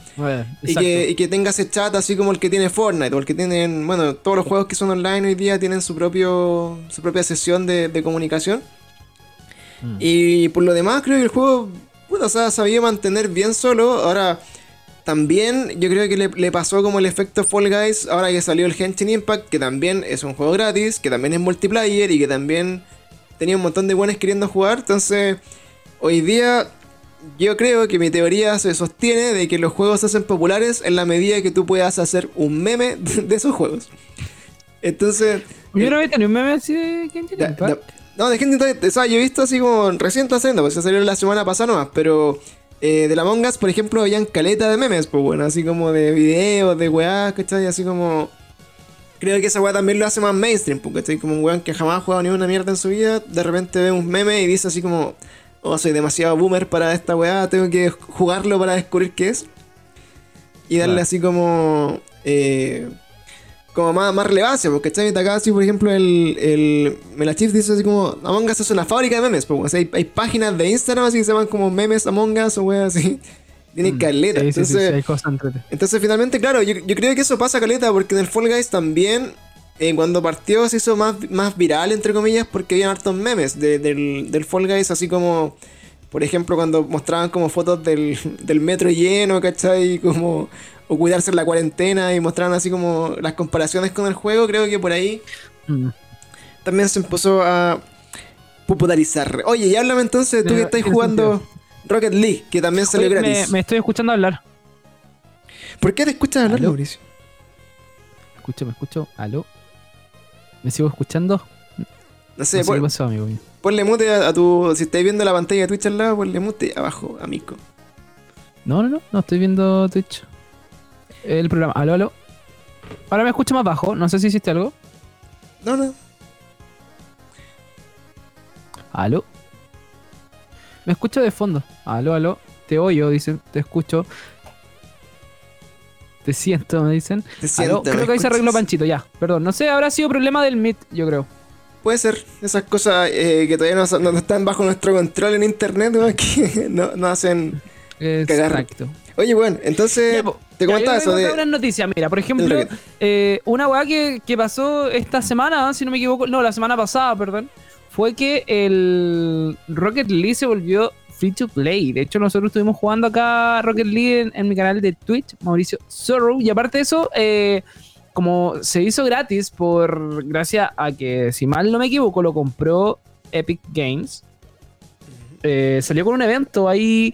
y, que, y que tenga ese chat así como el que tiene Fortnite o el que tienen, bueno, todos los juegos que son online hoy día tienen su, propio, su propia sesión de, comunicación. Mm. Y por lo demás, creo que el juego, bueno, o sea, sabía mantener bien solo. Ahora también yo creo que le, pasó como el efecto Fall Guys ahora que salió el Genshin Impact, que también es un juego gratis, que también es multiplayer y que también tenía un montón de buenos queriendo jugar. Entonces, hoy día yo creo que mi teoría se sostiene de que los juegos se hacen populares en la medida que tú puedas hacer un meme de esos juegos. Entonces... Yo no había tenido un meme así de Genshin Impact. No, de Genshin Impact, o sea, yo he visto así como recién está saliendo, pues se salió la semana pasada nomás, pero... Eh, de la Mongas, por ejemplo, habían caleta de memes, pues bueno, así como de videos, de weá, ¿cachai? Así como. Creo que esa weá también lo hace más mainstream, porque estoy como un weón que jamás ha jugado ni una mierda en su vida, de repente ve un meme y dice así como, oh, soy demasiado boomer para esta weá, tengo que jugarlo para descubrir qué es. Y darle así como. Eh, como más, más relevancia, porque ¿cachai? Acá así, por ejemplo, el, el Melachif dice así como, Among Us es una fábrica de memes, pues, hay, hay, páginas de Instagram así que se llaman como memes Among Us o weas así. Tiene mm, caleta. entonces, entonces, finalmente, claro, yo, yo, creo que eso pasa caleta, porque en el Fall Guys también, eh, cuando partió se hizo más, más viral, entre comillas, porque había hartos memes del, del Fall Guys, así como... Por ejemplo, cuando mostraban como fotos del, del metro lleno, ¿cachai? Como o cuidarse en la cuarentena y mostraron así como las comparaciones con el juego, creo que por ahí mm. también se empezó a popularizar. Oye, y háblame entonces, tú que estás jugando Rocket League, que también salió gratis. Me, estoy escuchando hablar. ¿Por qué te escuchas hablar, Mauricio? Escucho, me escucho. ¿Aló? ¿Me sigo escuchando? No sé, qué pasó, amigo mío. Ponle mute a, tu. Si estáis viendo la pantalla de Twitch al lado, ponle mute abajo, amigo. No, no, no, no estoy viendo Twitch el programa. Aló, aló. Ahora me escucho más bajo. No sé si hiciste algo. No, no. Aló. Me escucho de fondo. Aló, aló. Te oyo, dicen. Te escucho. Te siento, me dicen. Te siento. Creo que ahí se arregló Panchito, ya. Perdón. No sé, habrá sido problema del Meet, yo creo. Puede ser. Esas cosas eh, que todavía no, están bajo nuestro control en internet, ¿no? que no, hacen. Exacto. Oye, bueno, entonces te comentaba eso de. Una noticia, mira, por ejemplo, eh, una weá que, pasó esta semana, si no me equivoco, no, la semana pasada, perdón, fue que el Rocket League se volvió free to play. De hecho, nosotros estuvimos jugando acá Rocket League en, mi canal de Twitch, Mauricio Zorro, y aparte de eso, eh, como se hizo gratis por gracias a que, si mal no me equivoco, lo compró Epic Games. Eh, salió con un evento ahí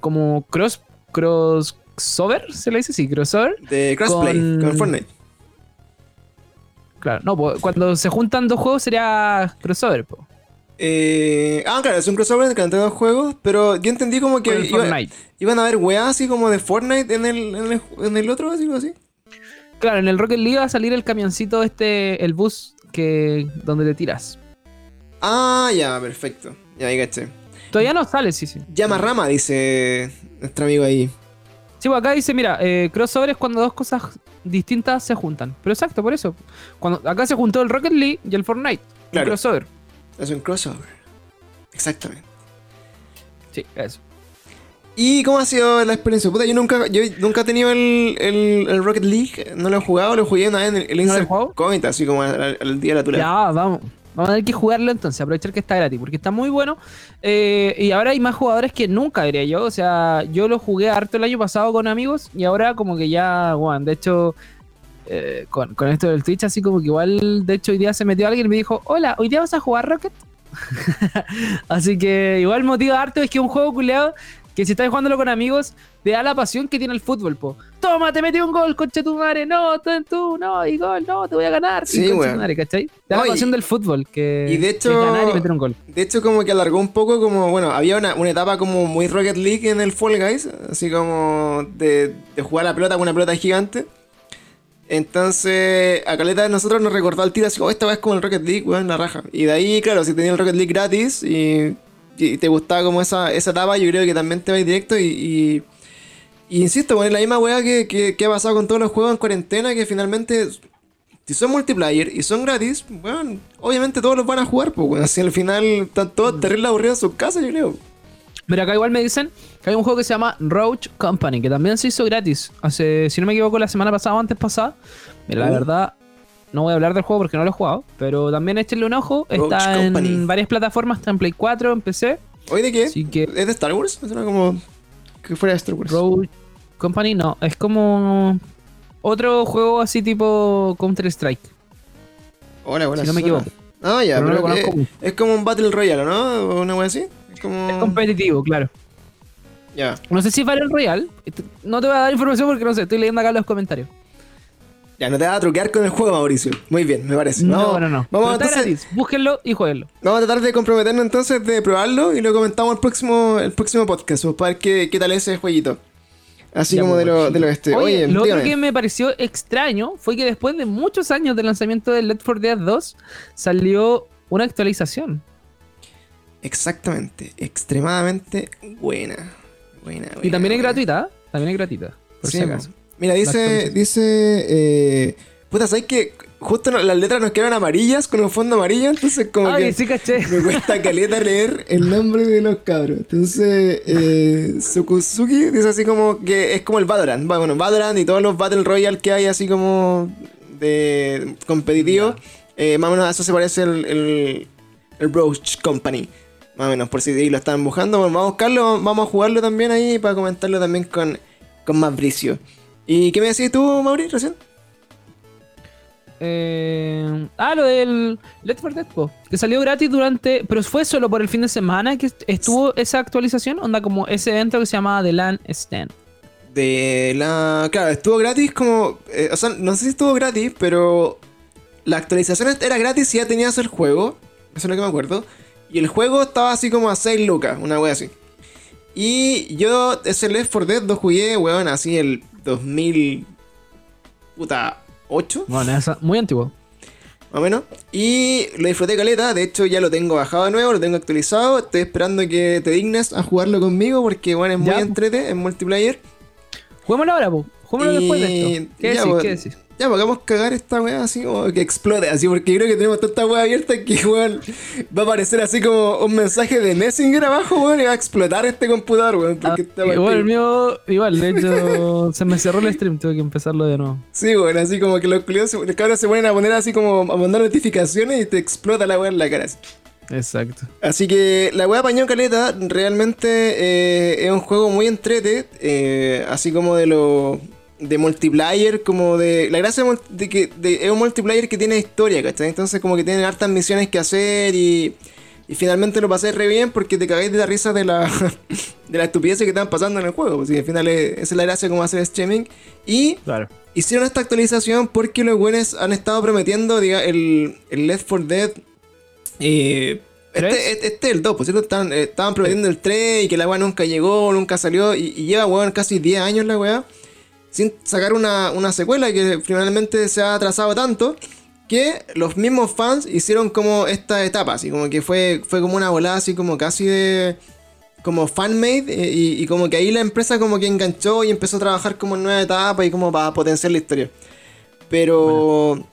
como cross crossover, ¿se le dice? Sí, crossover. De crossplay con, Fortnite. Claro, no, cuando se juntan dos juegos sería crossover, Eh, ah, claro, es un crossover entre dos juegos, pero yo entendí como que iban a haber weas así como de Fortnite en el, en el, otro, así así. Claro, en el Rocket League va a salir el camioncito este, el bus que donde te tiras. Ah, ya, perfecto. Ya, ahí caché. Todavía no sale, sí, sí. Llama Rama, dice nuestro amigo ahí. Sí, pues acá dice, mira, eh, crossover es cuando dos cosas distintas se juntan. Pero exacto, por eso. Cuando acá se juntó el Rocket League y el Fortnite. Claro. Un crossover. Es un crossover. Exactamente. Sí, eso. ¿Y cómo ha sido la experiencia? Puta, yo nunca, yo nunca he tenido el, el, Rocket League, no lo he jugado, lo jugué una vez en el, el Insert Comet, así como al, día de la tura. Ya, vamos. Vamos a tener que jugarlo entonces, aprovechar que está gratis, porque está muy bueno. Eh, y ahora hay más jugadores que nunca, diría yo. O sea, yo lo jugué harto el año pasado con amigos y ahora como que ya, bueno, de hecho, eh, con, esto del Twitch, así como que igual, de hecho, hoy día se metió alguien y me dijo, hola, ¿hoy día vas a jugar Rocket? así que igual motiva harto, es que un juego culeado que si estás jugándolo con amigos, te da la pasión que tiene el fútbol, po. Toma, te metí un gol, concha tu madre, no, tú, no, y gol, no, te voy a ganar. Sí, güey. ¿cachai? Te da la pasión del fútbol, que, y de hecho, ganar y meter un gol. De hecho, como que alargó un poco, como, bueno, había una, una etapa como muy Rocket League en el Fall Guys, así como de, de jugar la pelota con una pelota gigante. Entonces, a Caleta de nosotros nos recordó al tiro así, oh, esta vez como el Rocket League, weón, la raja. Y de ahí, claro, si tenía el Rocket League gratis y y te gustaba como esa, esa etapa, yo creo que también te va directo y, y, insisto, bueno, es la misma weá que, que, ha pasado con todos los juegos en cuarentena, que finalmente, si son multiplayer y son gratis, bueno, obviamente todos los van a jugar, pues, bueno, así al final están todos terrible aburridos en sus casas, yo creo. Mira, acá igual me dicen que hay un juego que se llama Roach Company, que también se hizo gratis. Hace, si no me equivoco, la semana pasada o antes pasada. Mira, la uh. verdad, no voy a hablar del juego porque no lo he jugado, pero también échenle un ojo. Está en varias plataformas, está en Play 4, en PC. ¿Hoy de qué? ¿Es de Star Wars? Suena como que fuera de Star Wars. Roach, Company no, es como otro juego así tipo Counter-Strike. Hola, buenas. Si no me equivoco. Ah, ya, pero, es, como un Battle Royale, ¿no? ¿O una wea así? Es, como... es competitivo, claro. Ya. No sé si es Battle Royale. No te voy a dar información porque no sé, estoy leyendo acá los comentarios. Ya, no te vas a truquear con el juego, Mauricio. Muy bien, me parece. No, no, no. Vamos a entonces, Búsquenlo y jueguenlo. Vamos a tratar de comprometernos entonces de probarlo y lo comentamos el próximo, el próximo podcast pues, para ver qué, qué tal es ese jueguito. Así como pues, de lo, de lo este. Oye, lo otro que me pareció extraño fue que después de muchos años del lanzamiento de Left 4 Dead 2 salió una actualización. Exactamente, extremadamente buena. Buena, y también es gratuita, ¿eh? también es gratuita, por si acaso. Mira, dice, dice, eh, puta, ¿sabes que Justo las letras nos quedan amarillas con un fondo amarillo, entonces como que sí, caché. me cuesta caleta leer el nombre de los cabros. Entonces, eh, Sukuzuki dice así como que es como el Valorant. Bueno, Valorant y todos los Battle Royale que hay así como de competitivo, eh, más o menos a eso se parece el, el, el Broach Company. Más o menos, por si lo están buscando. vamos a buscarlo, vamos a jugarlo también ahí para comentarlo también con, con más bricio. ¿Y qué me decís tú, Mauri, recién? Eh, ah, lo del Let's for Dead, que salió gratis durante. Pero fue solo por el fin de semana que estuvo esa actualización. Onda como ese evento que se llamaba The Land Stand. De la. Claro, estuvo gratis como. Eh, o sea, no sé si estuvo gratis, pero. La actualización era gratis si ya tenías el juego. Eso es lo que me acuerdo. Y el juego estaba así como a 6 lucas, una wea así. Y yo ese Left 4 Dead lo jugué, weón, así el 2000. Puta, 8. Bueno, esa, muy antiguo. Más o menos. Y lo disfruté caleta. De hecho, ya lo tengo bajado de nuevo, lo tengo actualizado. Estoy esperando que te dignes a jugarlo conmigo porque, bueno, es muy entrete, en multiplayer. Juguémoslo ahora, po. Juguémoslo después de esto. ¿Qué decís? ¿Qué decís? Ya, pues a cagar esta weá así como que explote, así, porque creo que tenemos toda esta weá abierta que, weón, va a aparecer así como un mensaje de Messenger abajo, weón, y va a explotar este computador, weón. Ah, igual, el mío, igual, de hecho, se me cerró el stream, tuve que empezarlo de nuevo. Sí, weón, así como que los, los cabros se ponen a poner así como a mandar notificaciones y te explota la weá en la cara. Exacto. Así que la weá Pañón Caleta realmente eh, es un juego muy entrete, eh, así como de lo de multiplayer, como de. La gracia de que es un multiplayer que tiene historia, ¿cachai? Entonces, como que tiene hartas misiones que hacer y. Y finalmente lo pasé re bien porque te cagáis de la risa de la, de la estupidez que están pasando en el juego. Pues, al final esa es la gracia como hacer streaming. Y claro. hicieron esta actualización porque los buenos han estado prometiendo diga, el, el Left 4 Dead. Eh, este, este, este, es el 2, por cierto, estaban, eh, estaban prometiendo el 3 y que la weá nunca llegó, nunca salió. Y, y lleva, weón, casi 10 años la weá sin sacar una, secuela que finalmente se ha atrasado tanto que los mismos fans hicieron como esta etapa, así como que fue, fue como una volada así como casi de como fanmade eh, y, y, como que ahí la empresa como que enganchó y empezó a trabajar como en nueva etapa y como para potenciar la historia. Pero,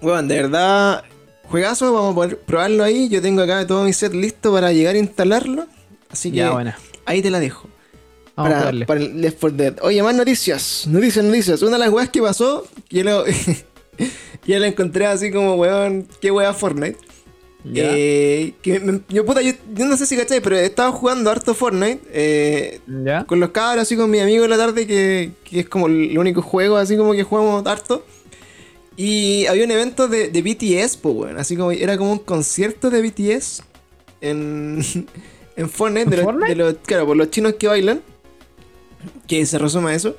bueno, de verdad, juegazo, vamos a poder probarlo ahí. Yo tengo acá todo mi set listo para llegar a instalarlo. Así que ahí te la dejo para, el Left 4 Dead. Oye, más noticias. Noticias, noticias. Una de las weas que pasó, que lo, ya la encontré así como, weón, qué wea Fortnite. Eh, yo, puta, yo, no sé si cacháis, pero estaba jugando harto Fortnite. Eh, con los cabros, así con mi amigo en la tarde, que, que, es como el único juego así como que jugamos harto. Y había un evento de, de BTS, pues, weón. Así como era como un concierto de BTS en, en Fortnite, de, los, claro, por los chinos que bailan que se resume a eso.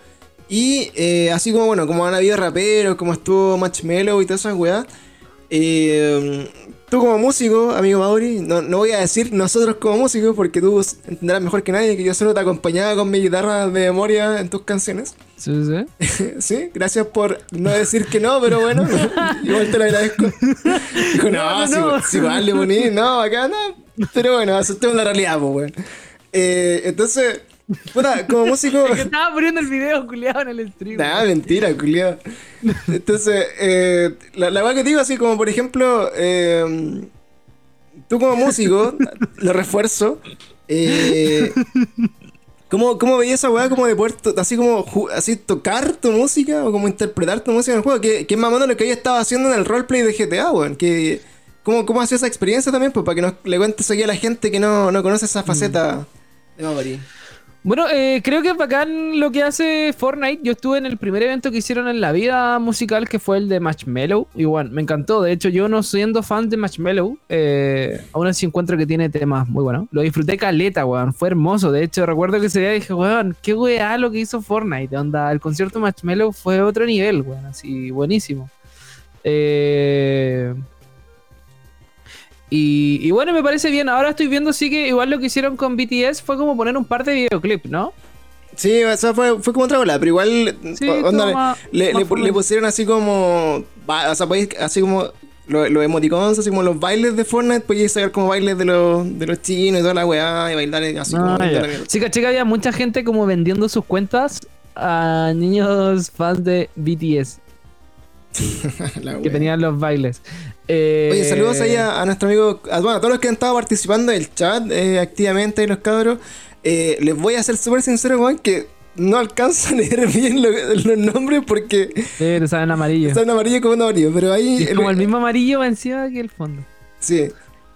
Y eh, así como, bueno, como han habido raperos, como estuvo Marshmello y todas esas weas. Eh, tú como músico, amigo Mauri, no, no, voy a decir nosotros como músicos porque tú entenderás mejor que nadie que yo solo te acompañaba con mi guitarra de memoria en tus canciones. Sí, sí. sí, gracias por no decir que no, pero bueno, igual te lo agradezco. Dijo, no, no, Si, vale, bonito, no, acá no. Pero bueno, asustemos la realidad, pues, bueno. Eh, entonces, Puta, como músico. que estaba poniendo el video culiado en el stream. Nah, mentira, culiado. Entonces, eh, la, la que te digo, así como por ejemplo, eh, tú como músico, lo refuerzo. Eh, ¿Cómo, ¿Cómo veías esa weá como de poder, así como, así tocar tu música o como interpretar tu música en el juego? Que, que es más o menos lo que ella estaba haciendo en el roleplay de GTA, weón. Que, ¿cómo, ¿Cómo hacía esa experiencia también? Pues para que nos, le cuentes aquí a la gente que no, no conoce esa faceta mm. de Mamori. Bueno, eh, creo que es bacán lo que hace Fortnite. Yo estuve en el primer evento que hicieron en la vida musical, que fue el de Marshmello. Y bueno, me encantó. De hecho, yo no siendo fan de Marshmello, eh, aún así encuentro que tiene temas muy buenos. Lo disfruté caleta, weón. Fue hermoso. De hecho, recuerdo que ese día dije, weón, qué weá lo que hizo Fortnite. Onda, el concierto Marshmello fue otro nivel, weón. Así, buenísimo. Eh... Y, bueno, me parece bien. Ahora estoy viendo sí que igual lo que hicieron con BTS fue como poner un par de videoclips, ¿no? Sí, eso fue, fue como otra bola, pero igual le, pusieron así como. O sea, así como los, emoticons, así como los bailes de Fortnite, podías sacar como bailes de los, de los chinos y toda la weá y bailar así como. Ah, sí, caché que había mucha gente como vendiendo sus cuentas a niños fans de BTS. que tenían los bailes. Eh, Oye, saludos ahí a, nuestro amigo, a, bueno, a todos los que han estado participando en el chat eh, activamente, los cabros. Eh, les voy a ser súper sincero, Juan, que no alcanzo a leer bien los nombres porque. Sí, saben amarillo. Saben amarillo como un amarillo, pero ahí. Es como el mismo amarillo encima que el fondo. Sí.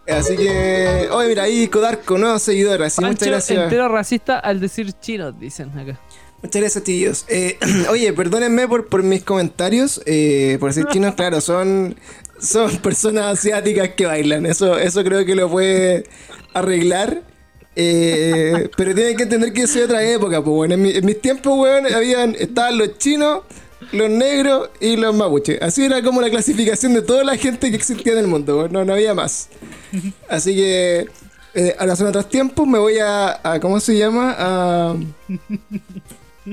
Así que. Oye, mira, ahí Codarco, nuevo seguidor. Así, muchas gracias. entero racista al decir chino, dicen acá. Muchas gracias, tíos. oye, perdónenme por, por mis comentarios. por decir chinos, claro, son son personas asiáticas que bailan. Eso, eso creo que lo puede arreglar. Eh, pero tienen que entender que es otra época, pues bueno. En, mis tiempos, weón, habían, estaban los chinos, los negros y los mapuches. Así era como la clasificación de toda la gente que existía en el mundo, no, no había más. Así que eh, ahora son otros tiempos, me voy a, a ¿cómo se llama? A,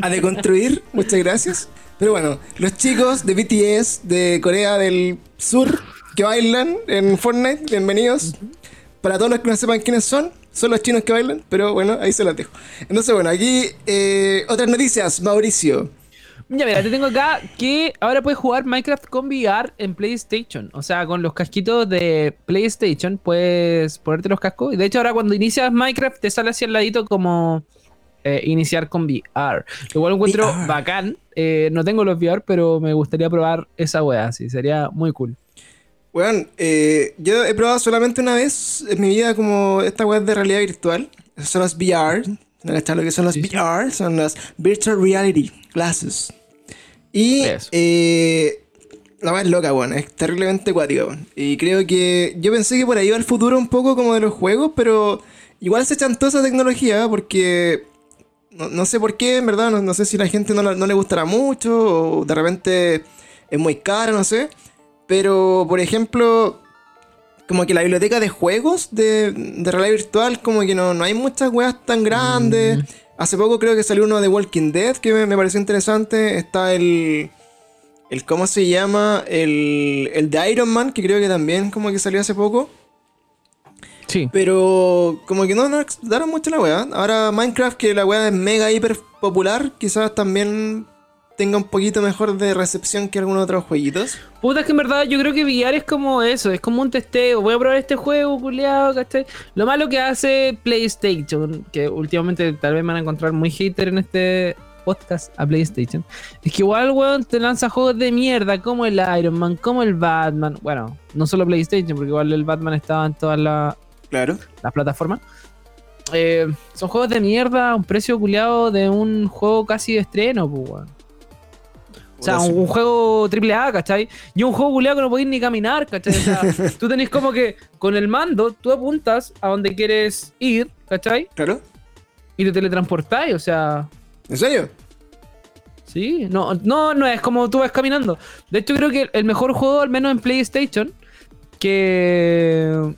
a deconstruir. Muchas gracias. Pero bueno, los chicos de BTS de Corea del Sur que bailan en Fortnite, bienvenidos. Para todos los que no sepan quiénes son, son los chinos que bailan, pero bueno, ahí se los dejo. Entonces, bueno, aquí eh, otras noticias, Mauricio. Ya, mira, te tengo acá que ahora puedes jugar Minecraft con VR en PlayStation. O sea, con los casquitos de PlayStation puedes ponerte los cascos. Y de hecho, ahora cuando inicias Minecraft te sale así al ladito como eh, iniciar con VR. Igual encuentro bacán. Eh, no tengo los VR, pero me gustaría probar esa weá, sí, sería muy cool. Bueno, eh, yo he probado solamente una vez en mi vida como esta web de realidad virtual. Esas son las VR. ¿No lo que son las VR? Son las Virtual Reality Glasses. Y la más loca, bueno, es terriblemente cuática. Y creo que yo pensé que por ahí va el futuro un poco como de los juegos, pero igual se echan toda esa tecnología porque no, sé por qué, en verdad, no, sé si la gente no, le gustará mucho o de repente es muy cara, no sé. Pero, por ejemplo, como que la biblioteca de juegos de, de realidad virtual, como que no, hay muchas weas tan grandes. Mm. Hace poco creo que salió uno de Walking Dead que me, pareció interesante. Está el. el ¿Cómo se llama? El, el de Iron Man, que creo que también como que salió hace poco. Pero como que no nos daron mucho la weá. Ahora Minecraft, que la weá es mega hiper popular, quizás también tenga un poquito mejor de recepción que algunos otros jueguitos. Puta, es que en verdad yo creo que VR es como eso, es como un testeo. Voy a probar este juego, culiado, ¿cachai? Lo malo que hace PlayStation, que últimamente tal vez me van a encontrar muy hater en este podcast a PlayStation, es que igual, weón, te lanza juegos de mierda como el Iron Man, como el Batman. Bueno, no solo PlayStation, porque igual el Batman estaba en todas las Claro. Las plataformas. Eh, son juegos de mierda a un precio culiado de un juego casi de estreno, pues, O sea, un, juego triple A, ¿cachai? Y un juego culiado que no podéis ni caminar, ¿cachai? O sea, tú tenés como que con el mando tú apuntas a donde quieres ir, ¿cachai? Claro. Y te teletransportáis, o sea. ¿En serio? Sí, no, no, no es como tú vas caminando. De hecho, creo que el mejor juego, al menos en PlayStation, que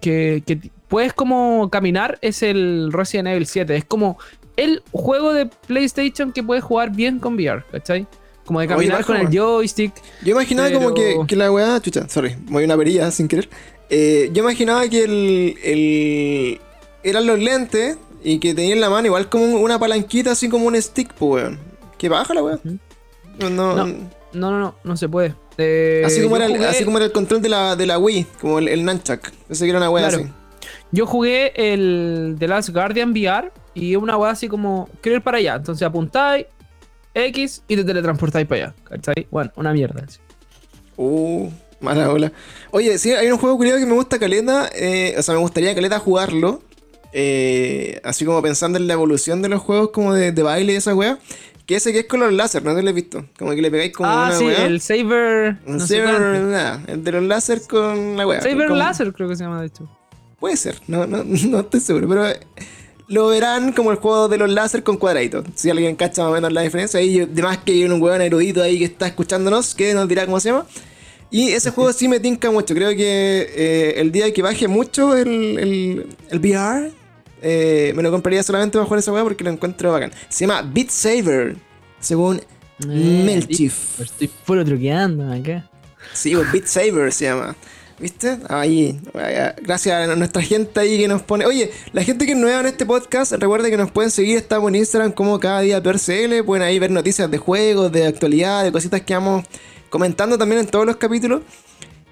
que, puedes como caminar es el Resident Evil 7. Es como el juego de PlayStation que puedes jugar bien con VR, ¿cachai? Como de caminar con el joystick. Yo imaginaba como que, la weá. Chucha, sorry, voy una perilla sin querer. Eh, yo imaginaba que el, el. Eran los lentes y que tenía en la mano igual como una palanquita, así como un stick, pues weón. Que baja la weá. no, no, no, no, no se puede. Eh, así, como era el, así como era el control de la, de la Wii, como el, el Nunchuck. Pensé que era una wea así. Yo jugué el The Last Guardian VR y una wea así como, quiero ir para allá. Entonces apuntáis X y te teletransportáis para allá. ¿Cachai? Bueno, una mierda. Así. Uh, mala ola. Oye, sí, hay un juego curioso que me gusta caleta. Eh, o sea, me gustaría caleta jugarlo. eh, así como pensando en la evolución de los juegos como de, baile y esa weá. Que ese que es con los láser, no te lo he visto. Como que le pegáis como ah, una sí, el Saber. Un Saber, nada. El de los láser con la weá. Saber Láser creo que se llama, de hecho. Puede ser, no, no, no estoy seguro, pero lo verán como el juego de los láser con cuadraditos. Si alguien cacha más o menos la diferencia, ahí además que hay un hueón erudito ahí que está escuchándonos, que nos dirá cómo se llama. Y ese juego sí me tinca mucho. Creo que eh, el día que baje mucho el, el, el VR, eh, me lo compraría solamente para jugar esa hueá porque lo encuentro bacán. Se llama Beat Saber, según eh, Melchief. Estoy puro truqueando acá. Sí, pues, Beat Saber se llama. ¿Viste? Ahí, gracias a nuestra gente ahí que nos pone. Oye, la gente que es nueva en este podcast, recuerde que nos pueden seguir. Estamos en Instagram como cada día PRCL. Pueden ahí ver noticias de juegos, de actualidad, de cositas que vamos comentando también en todos los capítulos.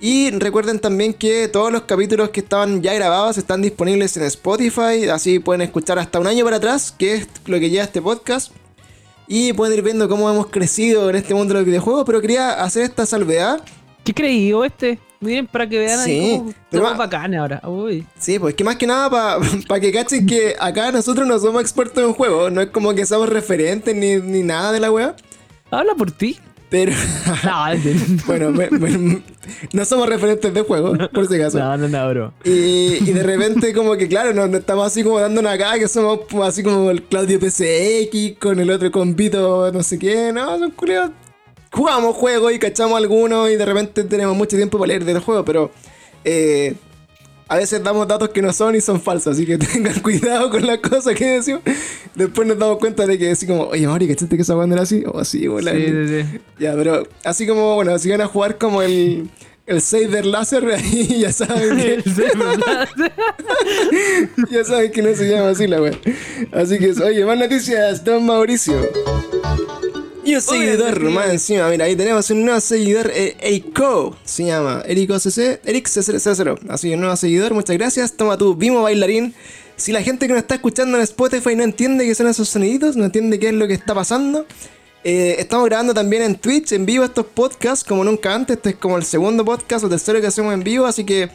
Y recuerden también que todos los capítulos que estaban ya grabados están disponibles en Spotify. Así pueden escuchar hasta un año para atrás, que es lo que lleva este podcast. Y pueden ir viendo cómo hemos crecido en este mundo de los videojuegos. Pero quería hacer esta salvedad. ¿Qué creído este? Miren, para que vean ahí cómo bacán ahora. Uy. Sí, pues que más que nada para que cachen que acá nosotros no somos expertos en juegos. No es como que somos referentes ni, ni nada de la wea. Habla por ti. Pero. bueno, no somos referentes de juegos, por si acaso. No, no, no, bro. Y, y de repente, como que, claro, nos, estamos así como dándonos acá, que somos así como el Claudio PCX con el otro compito, no sé qué. No, son curiosos jugamos juegos y cachamos algunos y de repente tenemos mucho tiempo para leer de los juegos, pero eh, a veces damos datos que no son y son falsos, así que tengan cuidado con las cosas que decimos. Después nos damos cuenta de que así como, oye Mauri, ¿cachaste que esa banda era así? O así, o sí, sí, sí. Ya, pero así como, bueno, si van a jugar como el, el Saber Láser, ahí ya saben que. ya saben que no se llama así la wea. Así que, oye, más noticias, don Mauricio. Y un seguidor más encima, mira, ahí tenemos un nuevo seguidor, eh, Eiko, se llama, Erico CC, Eric C0, así un nuevo seguidor, muchas gracias, toma tu Vimo Bailarín. Si la gente que nos está escuchando en Spotify no entiende qué son esos soniditos, no entiende qué es lo que está pasando, eh, estamos grabando también en Twitch en vivo estos podcasts como nunca antes, este es como el segundo podcast o tercero que hacemos en vivo, así que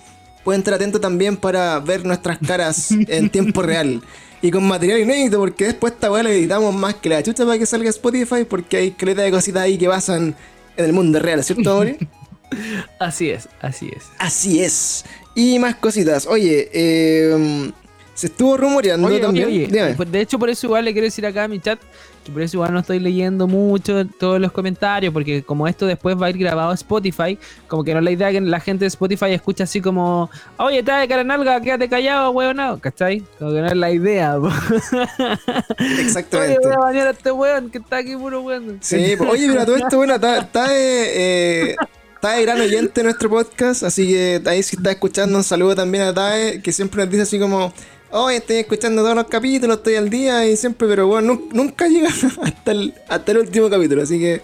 pueden estar atentos también para ver nuestras caras en tiempo real y con material inédito, porque después esta weá la editamos más que la chucha para que salga Spotify, porque hay caleta de cositas ahí que pasan en el mundo real, ¿cierto, así es, así es. Así es. Y más cositas. Oye, eh, se estuvo rumoreando también. Pues, de hecho, por eso igual le quiero decir acá a mi chat por eso igual no estoy leyendo mucho todos los comentarios, porque como esto después va a ir grabado a Spotify, como que no es la idea que la gente de Spotify escucha así como, oye, está de cara nalga, quédate callado, weón, ¿cachai? Como que no es la idea. Exactamente. Oye, voy a bañar a este weón que está aquí puro weón. Sí, oye, mira, todo esto, bueno, está, está de... Eh, Tae, gran oyente de nuestro podcast, así que ahí si está escuchando, un saludo también a Tae, que siempre nos dice así como, Hoy estoy escuchando todos los capítulos, estoy al día y siempre, pero bueno, nunca llega hasta el, hasta el último capítulo. Así que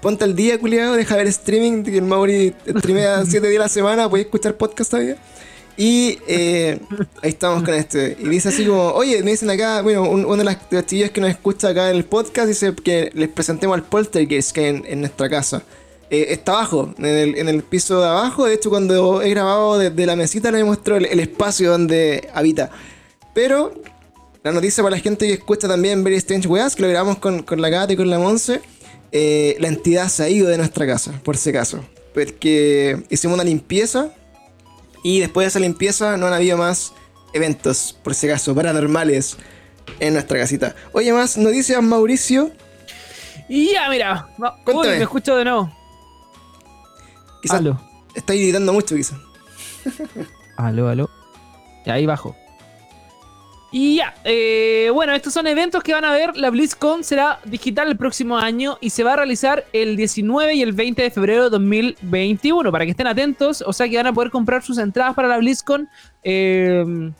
ponte al día, culiado, deja ver streaming, que el Mauri streamea 7 días a la semana, puedes escuchar podcast todavía. Y eh, ahí estamos con este. Y dice así como, oye, me dicen acá, bueno, uno de las chillas que nos escucha acá en el podcast dice que les presentemos al poltergeist que hay en, nuestra casa. Eh, está abajo, en el, en el, piso de abajo. De hecho, cuando he grabado desde la mesita le muestro el espacio donde habita. Pero la noticia para la gente que escucha también Very Strange Weas, que lo grabamos con, la Gata y con la Monse, eh, la entidad se ha ido de nuestra casa, por si acaso. Porque hicimos una limpieza y después de esa limpieza no han habido más eventos, por si acaso, paranormales en nuestra casita. Oye, más noticias, Mauricio. Y ya, mira. Uy, me escucho de nuevo. Quizás aló. Está gritando mucho, quizás. aló, aló. Y ahí bajo. Y ya, eh, bueno, estos son eventos que van a ver. La BlizzCon será digital el próximo año y se va a realizar el 19 y el 20 de febrero de 2021. Para que estén atentos, o sea que van a poder comprar sus entradas para la BlizzCon. Eh,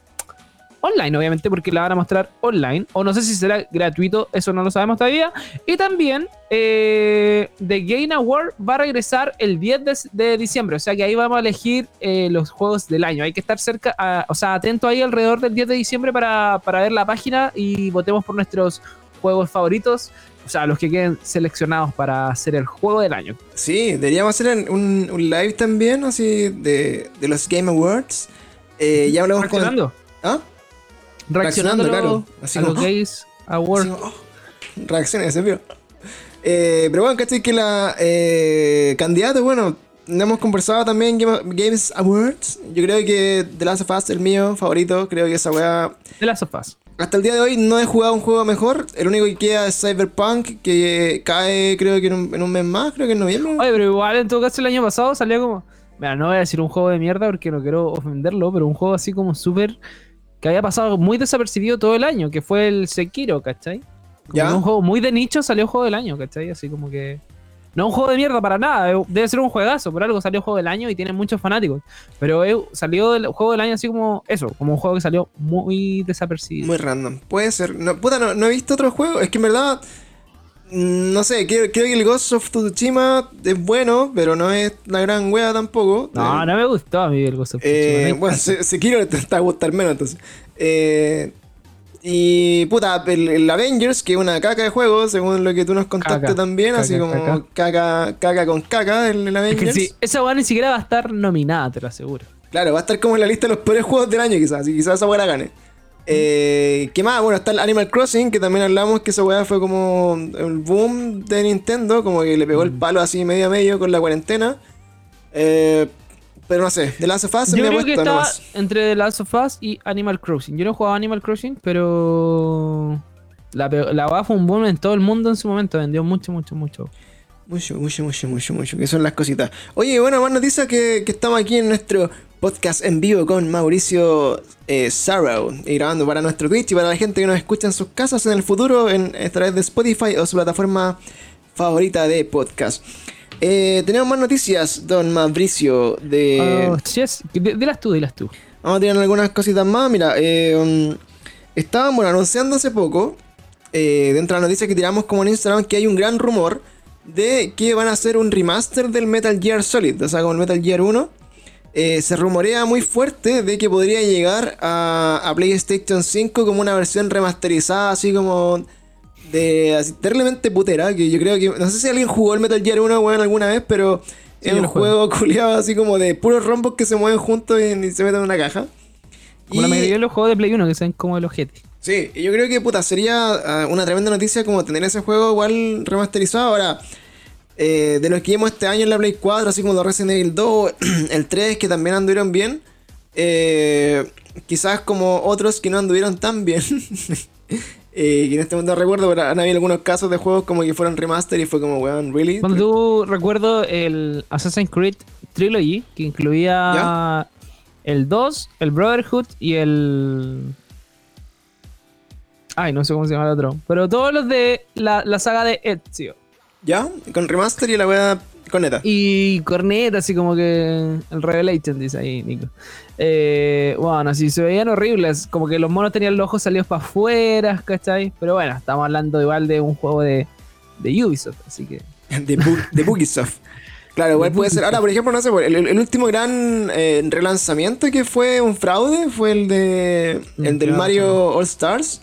online, obviamente, porque la van a mostrar online. O no sé si será gratuito, eso no lo sabemos todavía. Y también eh, The Game Award va a regresar el 10 de, diciembre. O sea que ahí vamos a elegir eh, los juegos del año. Hay que estar cerca, o sea, atento ahí alrededor del 10 de diciembre para, ver la página y votemos por nuestros juegos favoritos. O sea, los que queden seleccionados para hacer el juego del año. Sí, deberíamos hacer un, live también, así, de, los Game Awards. Eh, ya hablamos con. ¿Ah? Reaccionando, claro. Así a como, los gays Award. Oh, reacciones, se eh, pero bueno, ¿cachai? Que la eh, candidato, bueno, hemos conversado también Games Awards. Yo creo que The Last of Us, el mío favorito, creo que esa weá. The Last of Us. Hasta el día de hoy no he jugado un juego mejor. El único que queda es Cyberpunk, que cae creo que en un, mes más, creo que en noviembre. Oye, pero igual en todo caso el año pasado salió como... Mira, no voy a decir un juego de mierda porque no quiero ofenderlo, pero un juego así como súper... Que había pasado muy desapercibido todo el año, que fue el Sekiro, ¿cachai? ¿Ya? Un juego muy de nicho salió juego del año, ¿cachai? Así como que... No un juego de mierda para nada, debe ser un juegazo, por algo salió juego del año y tiene muchos fanáticos. Pero salió del juego del año así como eso, como un juego que salió muy desapercibido. Muy random, puede ser. No, puta, no, he visto otro juego, es que en verdad, no sé, creo, que el Ghost of Tsushima es bueno, pero no es la gran wea tampoco. No, no me gustó a mí el Ghost of Tsushima. Eh, bueno, se, se quiero te está a gustar menos entonces. Eh, y puta, el, Avengers, que es una caca de juego, según lo que tú nos contaste también, así como caca. caca. con caca, el, Avengers. sí, esa weá ni siquiera va a estar nominada, te lo aseguro. Claro, va a estar como en la lista de los peores juegos del año, quizás, y quizás esa weá la gane. Eh, ¿Qué más? Bueno, está el Animal Crossing, que también hablamos que esa weá fue como el boom de Nintendo, como que le pegó el mm. palo así medio a medio con la cuarentena. Eh, pero no sé, The Last of Us Yo creo que está entre The Last of Us y Animal Crossing. Yo no he jugado Animal Crossing, pero. La, la fue un boom en todo el mundo en su momento. Vendió mucho, mucho, mucho. Mucho, mucho, mucho, mucho, mucho. Que son las cositas. Oye, bueno, más noticias que, que estamos aquí en nuestro podcast en vivo con Mauricio eh, Sarrow. Y grabando para nuestro Twitch y para la gente que nos escucha en sus casas en el futuro en, a través de Spotify o su plataforma favorita de podcast. Eh, tenemos más noticias, don Mauricio, de... Oh, yes. Dilas tú, dilas tú. Vamos a tener algunas cositas más. Mira, eh, um, estaban bueno, anunciando hace poco, eh, dentro de las noticias que tiramos como en Instagram, que hay un gran rumor de que van a hacer un remaster del Metal Gear Solid, o sea, el Metal Gear 1. Eh, se rumorea muy fuerte de que podría llegar a, a PlayStation 5 como una versión remasterizada, así como de así, terriblemente putera, que yo creo que, no sé si alguien jugó el Metal Gear 1 alguna vez, pero es un juego culiado así como de puros rombos que se mueven juntos y, se meten en una caja. Como la mayoría de los juegos de Play 1 que se ven como el ojete. Sí, y yo creo que puta, sería ah, una tremenda noticia como tener ese juego igual remasterizado. Ahora, eh, de los que vimos este año en la Play 4, así como los Resident Evil 2, el 3, que también anduvieron bien. Eh, quizás como otros que no anduvieron tan bien. Eh, y en este momento recuerdo, pero han habido algunos casos de juegos como que fueron remaster y fue como, weón, ¿really? Cuando tú recuerdo el Assassin's Creed Trilogy, que incluía el 2, el Brotherhood y el. Ay, no sé cómo se llama el otro. Pero todos los de la, la saga de Ezio. ¿Ya? Con remaster y la weá corneta. Y corneta, así como que el Revelation, dice ahí, Nico. Eh, bueno, así se veían horribles, como que los monos tenían los ojos salidos para afuera, ¿cachai? Pero bueno, estamos hablando igual de un juego de, de Ubisoft, así que... de, Bu Claro, igual puede ser. Ahora, por ejemplo, no sé, el, último gran eh, relanzamiento que fue un fraude fue el de el del Mario All Stars.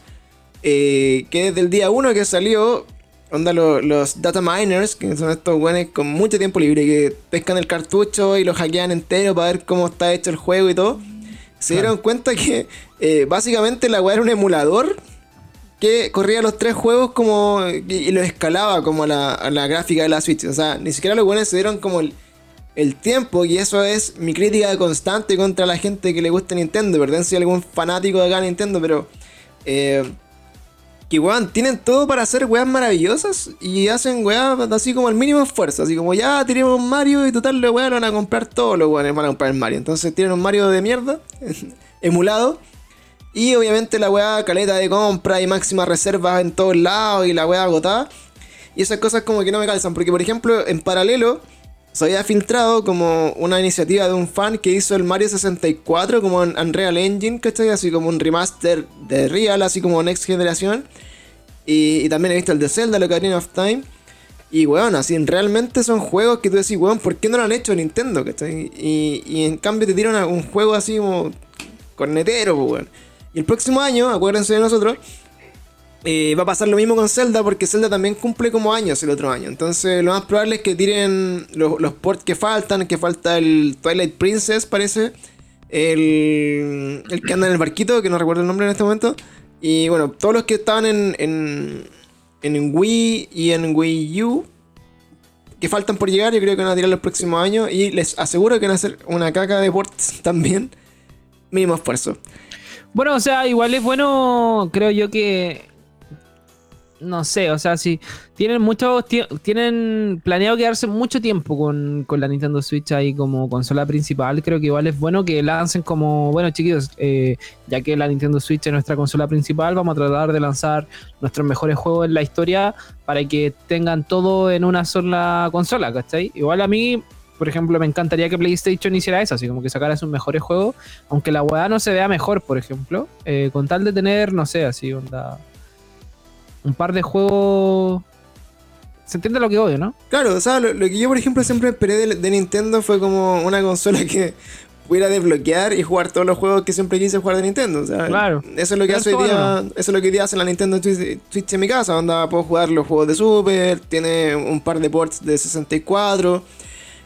Eh, que desde el día 1 que salió, onda los data miners, que son estos buenos con mucho tiempo libre, que pescan el cartucho y lo hackean entero para ver cómo está hecho el juego y todo, se dieron cuenta que eh, básicamente la weá era un emulador que corría los tres juegos como y, lo escalaba como a la, gráfica de la Switch. O sea, ni siquiera los buenos se dieron como el, tiempo y eso es mi crítica constante contra la gente que le gusta Nintendo. Perdón si algún fanático de acá Nintendo, pero... Eh, que weón, tienen todo para hacer weas maravillosas y hacen weas así como al mínimo esfuerzo. Así como ya tenemos Mario y total los weas van a comprar todos los weones van a comprar el Mario. Entonces tienen un Mario de mierda, emulado. Y obviamente la wea caleta de compra y máxima reservas en todos lados y la wea agotada. Y esas cosas como que no me calzan. Porque por ejemplo, en paralelo, se había filtrado como una iniciativa de un fan que hizo el Mario 64 como en Unreal Engine, ¿cachai? Así como un remaster de Real, así como Next Generation. Y, también he visto el de Zelda, lo Ocarina of Time. Y weón, así realmente son juegos que tú decís, weón, ¿por qué no lo han hecho Nintendo? ¿cachai? Y, y en cambio te tiran un juego así como cornetero, pues, weón. Y el próximo año, acuérdense de nosotros, eh, va a pasar lo mismo con Zelda porque Zelda también cumple como años el otro año. Entonces lo más probable es que tiren los, ports que faltan, que falta el Twilight Princess parece. el, el que anda en el barquito, que no recuerdo el nombre en este momento. Y bueno, todos los que estaban en, en, en Wii y en Wii U, que faltan por llegar, yo creo que van a tirar los próximos años. Y les aseguro que van a hacer una caca de ports también. Mínimo esfuerzo. Bueno, o sea, igual es bueno, creo yo que no sé, o sea, si tienen mucho tienen planeado quedarse mucho tiempo con, la Nintendo Switch ahí como consola principal, creo que igual es bueno que lancen como, bueno chiquillos, eh, ya que la Nintendo Switch es nuestra consola principal, vamos a tratar de lanzar nuestros mejores juegos en la historia para que tengan todo en una sola consola, ¿cachai? Igual a mí por ejemplo, me encantaría que PlayStation hiciera eso, así como que sacara sus mejores juegos, aunque la weá no se vea mejor, por ejemplo, eh, con tal de tener, no sé, así, onda, un par de juegos. ¿Se entiende lo que odio, no? Claro, o sea, lo, que yo, por ejemplo, siempre esperé de, Nintendo fue como una consola que pudiera desbloquear y jugar todos los juegos que siempre quise jugar de Nintendo. O sea, claro. Eso es lo que hace hoy día, eso es lo que hoy día hace la Nintendo Switch, en mi casa, donde puedo jugar los juegos de Super, tiene un par de ports de 64.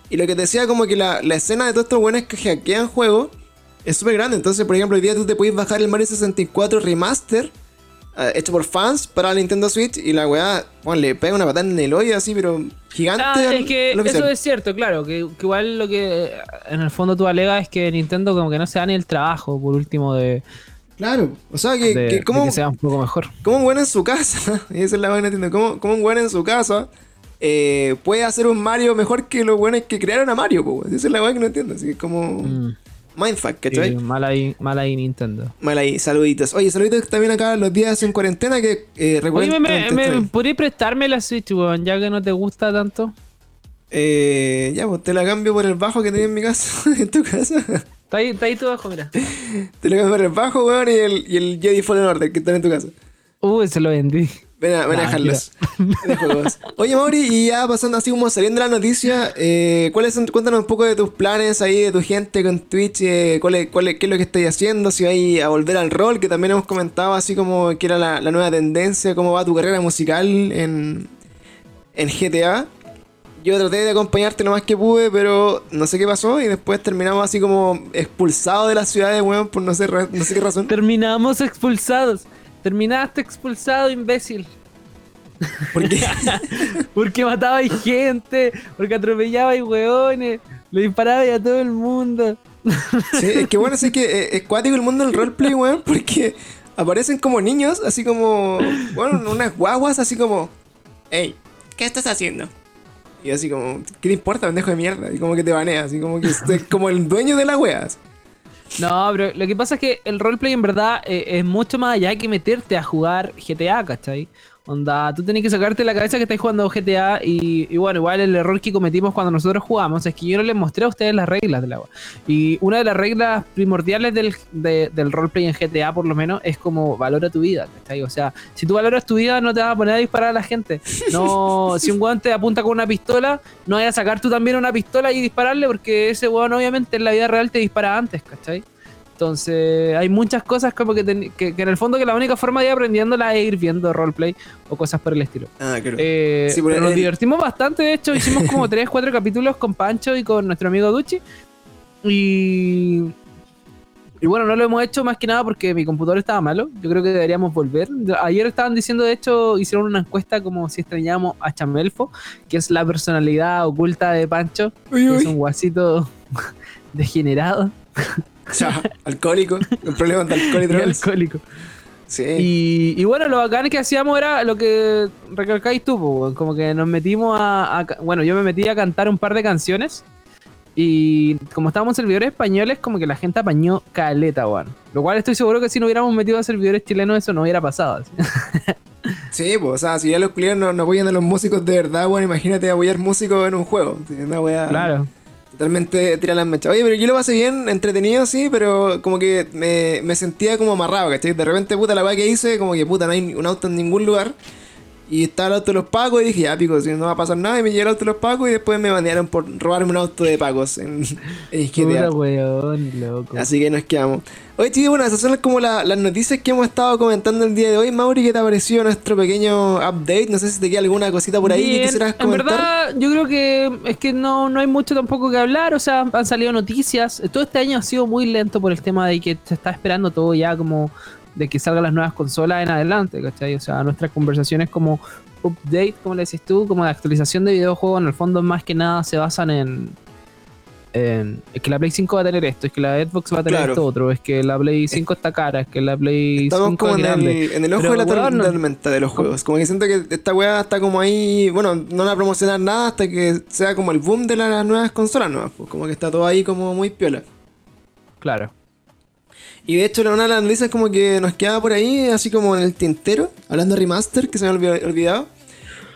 Y lo que te decía, como que la, escena de todos estos buenos que hackean juegos es súper grande. Entonces, por ejemplo, hoy día tú te puedes bajar el Mario 64 Remaster hecho por fans para Nintendo Switch y la weá, bueno, le pega una patada en el hoyo así, pero gigante. Ah, es que eso es cierto, claro, que, igual lo que en el fondo tú alegas es que Nintendo como que no se da ni el trabajo, por último, de... Claro, o sea, que, como, sea un poco mejor. Como un weón en su casa, y esa es la buena Nintendo, como, como un weón en su casa eh, puede hacer un Mario mejor que los buenos que crearon a Mario, pues. Esa es la weá que no entiendo, así que como... Mm. Mindfuck, ¿cachai? mal, ahí, mal ahí Nintendo. Mal ahí, saluditos. Oye, saluditos también acá los días en cuarentena que eh, Oye, me, me, prestarme la Switch, weón? Ya que no te gusta tanto. Eh, ya, pues te la cambio por el bajo que tenía en mi casa, en tu casa. Está ahí, está ahí tu bajo, mira. Te lo cambio por el bajo, weón, y el, y el Jedi Fallen Order que está en tu casa. Uy, se lo vendí. Ven a, ven a dejarlos. Oye, Mauri, y ya pasando así como saliendo la noticia, eh, ¿cuáles son, cuéntanos un poco de tus planes ahí, de tu gente con Twitch, eh, cuál es, cuál qué es lo que estáis haciendo, si vais a volver al rol, que también hemos comentado así como que era la, nueva tendencia, cómo va tu carrera musical en, en GTA. Yo traté de acompañarte lo más que pude, pero no sé qué pasó y después terminamos así como expulsados de la ciudad de weón por no sé, no sé qué razón. Terminamos expulsados. Terminaste expulsado, imbécil. ¿Por qué? porque mataba gente, porque atropellaba y hueones, le disparaba a todo el mundo. sí, es que bueno, es que eh, es, cuático el mundo del roleplay, weón, porque aparecen como niños, así como, bueno, unas guaguas, así como, hey, ¿qué estás haciendo? Y así como, ¿qué te importa, pendejo de mierda? Y como que te baneas, así como que es como el dueño de las weas. No, pero lo que pasa es que el roleplay en verdad eh, es mucho más allá que meterte a jugar GTA, ¿cachai? Onda, tú tenés que sacarte la cabeza que estáis jugando GTA y, bueno, igual el error que cometimos cuando nosotros jugamos es que yo no les mostré a ustedes las reglas del agua. Y una de las reglas primordiales del, del roleplay en GTA, por lo menos, es como valora tu vida, ¿cachai? O sea, si tú valoras tu vida, no te vas a poner a disparar a la gente. No, si un weón te apunta con una pistola, no vayas a sacar tú también una pistola y dispararle porque ese weón obviamente en la vida real te dispara antes, ¿cachai? Entonces, hay muchas cosas como que, en el fondo que la única forma de ir aprendiéndola es ir viendo roleplay o cosas por el estilo. Ah, claro. Eh, pero nos divertimos bastante, de hecho, hicimos como 3, 4 capítulos con Pancho y con nuestro amigo Duchi. Y. Y bueno, no lo hemos hecho más que nada porque mi computador estaba malo. Yo creo que deberíamos volver. Ayer estaban diciendo, de hecho, hicieron una encuesta como si extrañábamos a Chamelfo, que es la personalidad oculta de Pancho. Que es un guasito degenerado. O sea, alcohólico, un problema de alcohol y alcohólico. Sí. Y, bueno, lo bacán que hacíamos era lo que recalcáis tú, como que nos metimos a, Bueno, yo me metí a cantar un par de canciones. Y como estábamos en servidores españoles, como que la gente apañó caleta, weón. Lo cual estoy seguro que si no hubiéramos metido a servidores chilenos, eso no hubiera pasado. sí, pues, o sea, si ya los clientes no, no apoyan a los músicos de verdad, bueno, imagínate apoyar músicos en un juego. Una wea... Claro. Totalmente tira las mechas. Oye, pero yo lo pasé bien, entretenido, sí, pero como que me, me sentía como amarrado, ¿cachai? De repente, puta, la weá que hice, como que puta, no hay un auto en ningún lugar. Y estaba el auto de los pagos y dije, ya pico, si no va a pasar nada. Y me llegó el auto de los pagos y después me banearon por robarme un auto de pagos en, en loco. Así que nos quedamos. Oye, chicos, bueno, esas son como las noticias que hemos estado comentando el día de hoy. Mauri, ¿qué te ha parecido nuestro pequeño update? No sé si te queda alguna cosita por ahí que quisieras comentar. En verdad, yo creo que es que no, no hay mucho tampoco que hablar. O sea, han salido noticias. Todo este año ha sido muy lento por el tema de que se está esperando todo ya como de que salgan las nuevas consolas en adelante, ¿cachai? O sea, nuestras conversaciones como update, como le decís tú, como de actualización de videojuegos, en el fondo más que nada se basan en, en es que la Play 5 va a tener esto, es que la Xbox va a tener esto otro, es que la Play 5 está cara, es que la Play Estamos 5 como en, El, en el ojo de la tormenta de los juegos. Como que siento que esta weá está como ahí, bueno, no va a promocionar nada hasta que sea como el boom de las nuevas consolas nuevas, pues como que está todo ahí como muy piola. Claro. Y de hecho, una de las noticias como que nos quedaba por ahí, así como en el tintero, hablando de remaster, que se me había olvidado.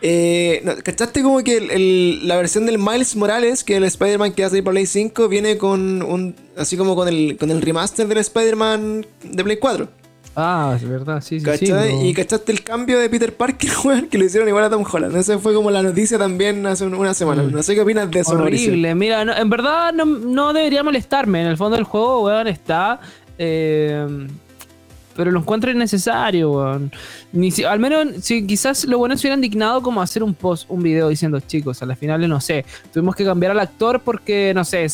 Eh, ¿Cachaste como que la versión del Miles Morales, que el Spider-Man que salir para Play 5, viene con un. así como con el, con el remaster del Spider-Man de Play 4? Ah, es verdad, sí, sí. sí Y cachaste el cambio de Peter Parker, que le hicieron igual a Tom Holland. Esa fue como la noticia también hace una semana. Mm. No sé qué opinas de eso, Horrible. Mira, en verdad no, no, debería molestarme. En el fondo del juego, weón, está eh, pero lo encuentro innecesario, weón. Ni si, al menos, si quizás lo bueno se hubiera indignado como hacer un post, un video diciendo, chicos, a las finales, no sé, tuvimos que cambiar al actor porque, no sé,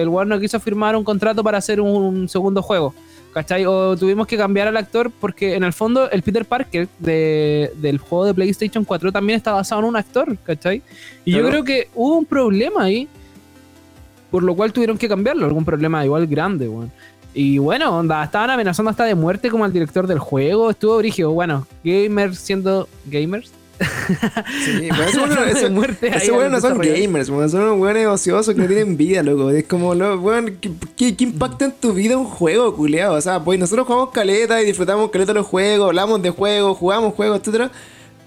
el weón no quiso firmar un contrato para hacer un, segundo juego. ¿Cachai? O tuvimos que cambiar al actor porque en el fondo el Peter Parker del juego de PlayStation 4 también está basado en un actor, ¿cachai? Y yo creo que hubo un problema ahí, por lo cual tuvieron que cambiarlo, algún problema igual grande, weón. Y bueno, onda, estaban amenazando hasta de muerte como al director del juego. Estuvo brígido. Bueno, gamers siendo gamers. Sí, pues eso, bueno, eso, muerte eso bueno no son gamers, son unos buenos ociosos que no tienen vida, loco. Es como, lo, bueno, ¿qué, ¿qué, impacta en tu vida un juego, culiado? O sea, pues nosotros jugamos caleta y disfrutamos caleta los juegos, hablamos de juegos, jugamos juegos, etcétera.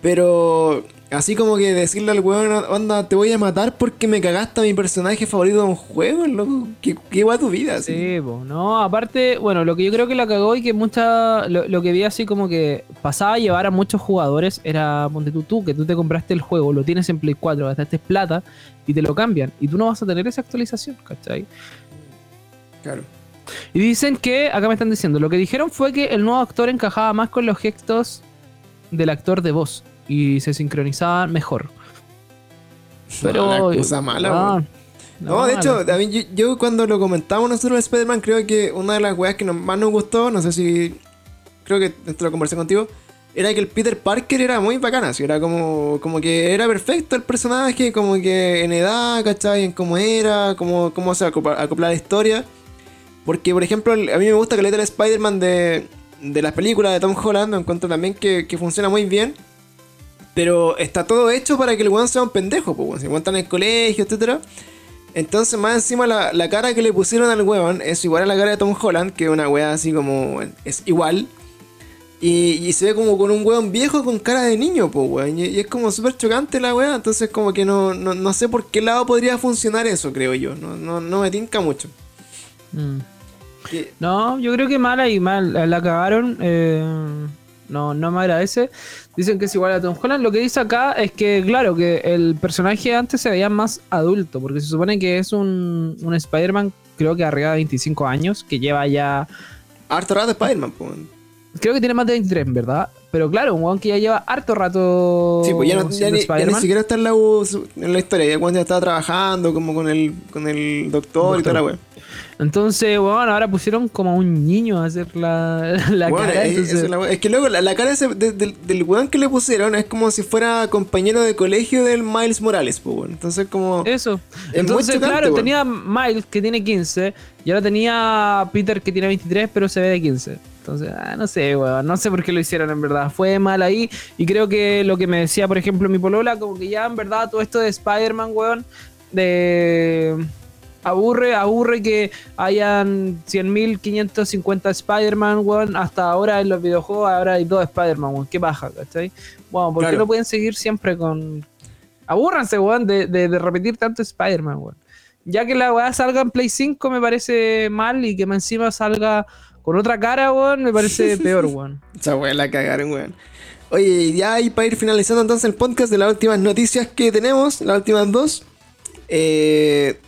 Pero Así como que decirle al weón, onda, te voy a matar porque me cagaste a mi personaje favorito de un juego, loco. ¿Qué, qué va tu vida? Sí, no, aparte, bueno, lo que yo creo que la cagó y que mucha. Lo, que vi así como que pasaba a llevar a muchos jugadores era, ponte tú, tú, que tú te compraste el juego, lo tienes en Play 4, gastaste plata y te lo cambian. Y tú no vas a tener esa actualización, ¿cachai? Claro. Y dicen que, acá me están diciendo, lo que dijeron fue que el nuevo actor encajaba más con los gestos del actor de voz y se sincronizaban mejor. Pero. cosa mala, no, de hecho, yo, cuando lo comentamos nosotros de Spider-Man, creo que una de las weas que más nos gustó, no sé si. Creo que esto lo conversé contigo. Era que el Peter Parker era muy bacana, era como, como que era perfecto el personaje, como que en edad, ¿cachai? En cómo era, cómo, cómo se acopla, la historia. Porque, por ejemplo, a mí me gusta que le el Spider-Man de, de las películas de Tom Holland, encuentro también que, que funciona muy bien. Pero está todo hecho para que el weón sea un pendejo, pues, se encuentra en el colegio, etc. Entonces, más encima, la, cara que le pusieron al weón es igual a la cara de Tom Holland, que es una weá así como. Es igual. Y, se ve como con un weón viejo con cara de niño, pues, weón. Y, es como súper chocante la weá. Entonces, como que no, no, sé por qué lado podría funcionar eso, creo yo. No, no, no me tinca mucho. Mm. No, yo creo que mala y mal. La cagaron. Eh, no, no me agradece. Dicen que es igual a Tom Holland. Lo que dice acá es que, claro, que el personaje antes se veía más adulto, porque se supone que es un, un Spider-Man, creo que arriba de 25 años, que lleva ya. Harto rato Spider-Man, Creo que tiene más de 23, ¿verdad? Pero claro, un weón que ya lleva harto rato. Sí, pues ya, no, ya, ni, siquiera está en la, en la historia. Ya cuando ya estaba trabajando, como con el, con el doctor, y toda la weón. Entonces, bueno, ahora pusieron como a un niño a hacer la, la cara. Es, que luego la, cara del weón que le pusieron es como si fuera compañero de colegio del Miles Morales, pues, Entonces, como. Eso. Entonces, claro, tenía Miles que tiene 15 y ahora tenía Peter que tiene 23, pero se ve de 15. Entonces, ah, no sé, weón. No sé por qué lo hicieron en verdad. Fue mal ahí. Y creo que lo que me decía, por ejemplo, mi polola, como que ya en verdad todo esto de Spider-Man, weón, de aburre, aburre que hayan 100.550 Spider-Man, weón. Hasta ahora en los videojuegos ahora hay dos Spider-Man, weón. Qué baja, ¿cachai? Bueno, ¿por qué no pueden seguir siempre con... Abúrranse, weón, de, de, repetir tanto Spider-Man, weón. Ya que la weá salga en Play 5 me parece mal y que encima salga con otra cara, weón, me parece peor, weón. Esa weá la cagaron, weón. Oye, ya y para ir finalizando entonces el podcast de las últimas noticias que tenemos, las últimas dos. Eh,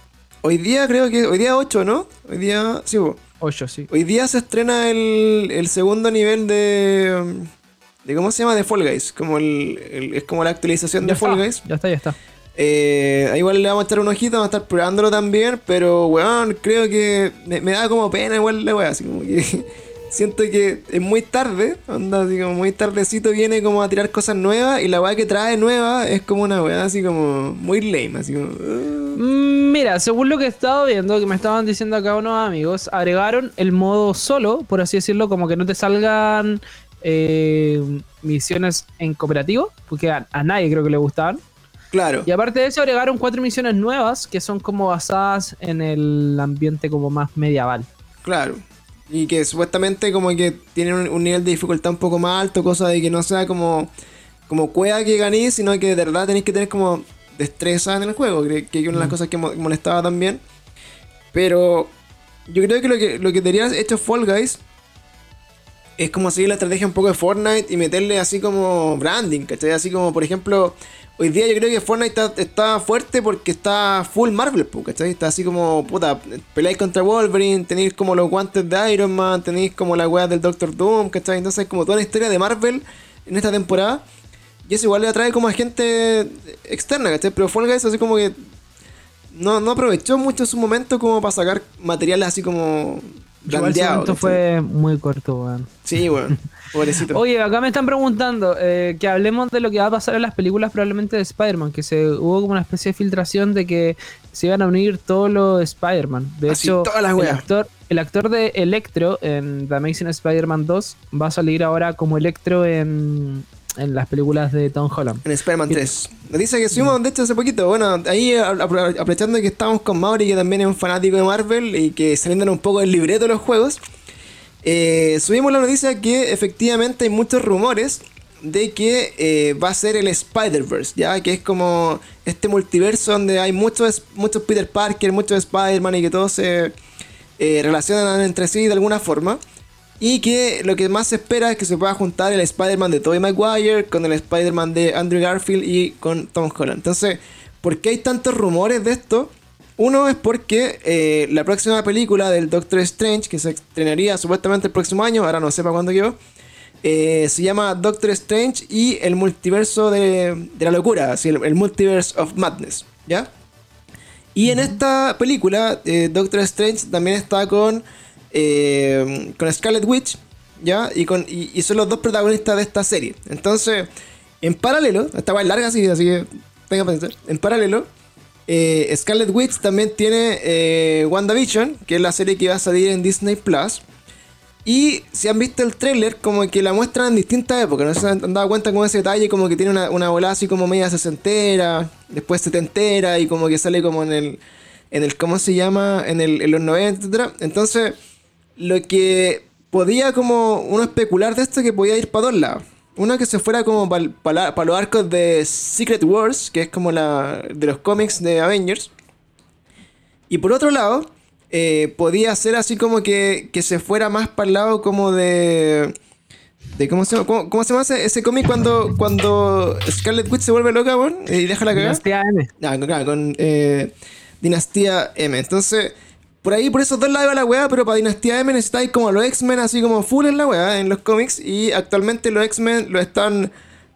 hoy día creo que, hoy día 8, ¿no? Hoy día, sí, 8, sí. Hoy día se estrena el, el segundo nivel de, de, ¿cómo se llama? De Fall Guys. Como el, es como la actualización de Fall Guys. Ya está, ya está. Eh, igual le vamos a echar un ojito, vamos a estar probándolo también, pero weón, creo que me, da como pena igual la weá, así como que siento que es muy tarde, onda, así como muy tardecito viene como a tirar cosas nuevas y la weá que trae nueva es como una weá así como muy lame, así como... Uh. Mira, según lo que he estado viendo, que me estaban diciendo acá unos amigos, agregaron el modo solo, por así decirlo, como que no te salgan eh, misiones en cooperativo, porque a nadie creo que le gustaban. Claro. Y aparte de eso, agregaron cuatro misiones nuevas que son como basadas en el ambiente como más medieval. Claro. Y que supuestamente como que tienen un, nivel de dificultad un poco más alto, cosa de que no sea como, como cueva que ganéis, sino que de verdad tenéis que tener como destreza en el juego, que, que es una de las mm. cosas que molestaba también. Pero yo creo que lo que, lo que debería hecho Fall Guys es como seguir la estrategia un poco de Fortnite y meterle así como branding, ¿cachai? Así como, por ejemplo, Hoy día yo creo que Fortnite está, fuerte porque está full Marvel, ¿cachai? Está así como, puta, peleáis contra Wolverine, tenéis como los guantes de Iron Man, tenéis como la weá del Doctor Doom, ¿cachai? Entonces como toda la historia de Marvel en esta temporada. Y eso igual le atrae como a gente externa, ¿cachai? Pero Fall Guys así como que no, no aprovechó mucho su momento como para sacar materiales así como Igual fue muy corto, weón. Sí, weón. Pobrecito. Oye, acá me están preguntando eh, que hablemos de lo que va a pasar en las películas probablemente de Spider-Man, que se hubo como una especie de filtración de que se iban a unir todos los Spider-Man. De hecho, el, actor, el actor de Electro en The Amazing Spider-Man 2 va a salir ahora como Electro en, en las películas de Tom Holland. En Spider-Man 3. Nos dice que subimos, de hecho, hace poquito. Bueno, ahí aprovechando que estamos con Mauri, que también es un fanático de Marvel y que saliendo un poco del libreto de los juegos, eh, subimos la noticia que efectivamente hay muchos rumores de que eh, va a ser el Spider-Verse, ¿ya? Que es como este multiverso donde hay muchos, muchos Peter Parker, muchos Spider-Man y que todos se eh, relacionan entre sí de alguna forma. Y que lo que más se espera es que se pueda juntar el Spider-Man de Tobey Maguire con el Spider-Man de Andrew Garfield y con Tom Holland. Entonces, ¿por qué hay tantos rumores de esto? Uno es porque eh, la próxima película del Doctor Strange, que se estrenaría supuestamente el próximo año, ahora no sé para cuándo quedó, eh, se llama Doctor Strange y el multiverso de, la locura, así, el, Multiverse of Madness, ¿ya? Y en esta película, eh, Doctor Strange también está con eh, con Scarlet Witch, ¿ya? Y, con, y, son los dos protagonistas de esta serie. Entonces, en paralelo, esta va larga así, así que tenga pensar. En paralelo, eh, Scarlet Witch también tiene eh, WandaVision, que es la serie que va a salir en Disney Plus. Y si han visto el tráiler, como que la muestran en distintas épocas. No se han dado cuenta con ese detalle, como que tiene una, una bola así como media sesentera, después setentera, y como que sale como en el. En el ¿Cómo se llama? En, el, los 90, etc. Entonces lo que podía como uno especular de esto que podía ir para dos lados. Uno que se fuera como para los arcos de Secret Wars, que es como la de los cómics de Avengers. Y por otro lado, eh, podía ser así como que, que se fuera más para el lado como de... de ¿Cómo se, cómo, cómo se llama ese, cómic cuando, cuando Scarlet Witch se vuelve loca, y deja la cagada? Dinastía M. Ah, claro, con eh, Dinastía M. Entonces por ahí, por esos dos lados va la weá, pero para Dinastía M necesitáis como los X-Men, así como full en la weá, en los cómics. Y actualmente los X-Men lo están.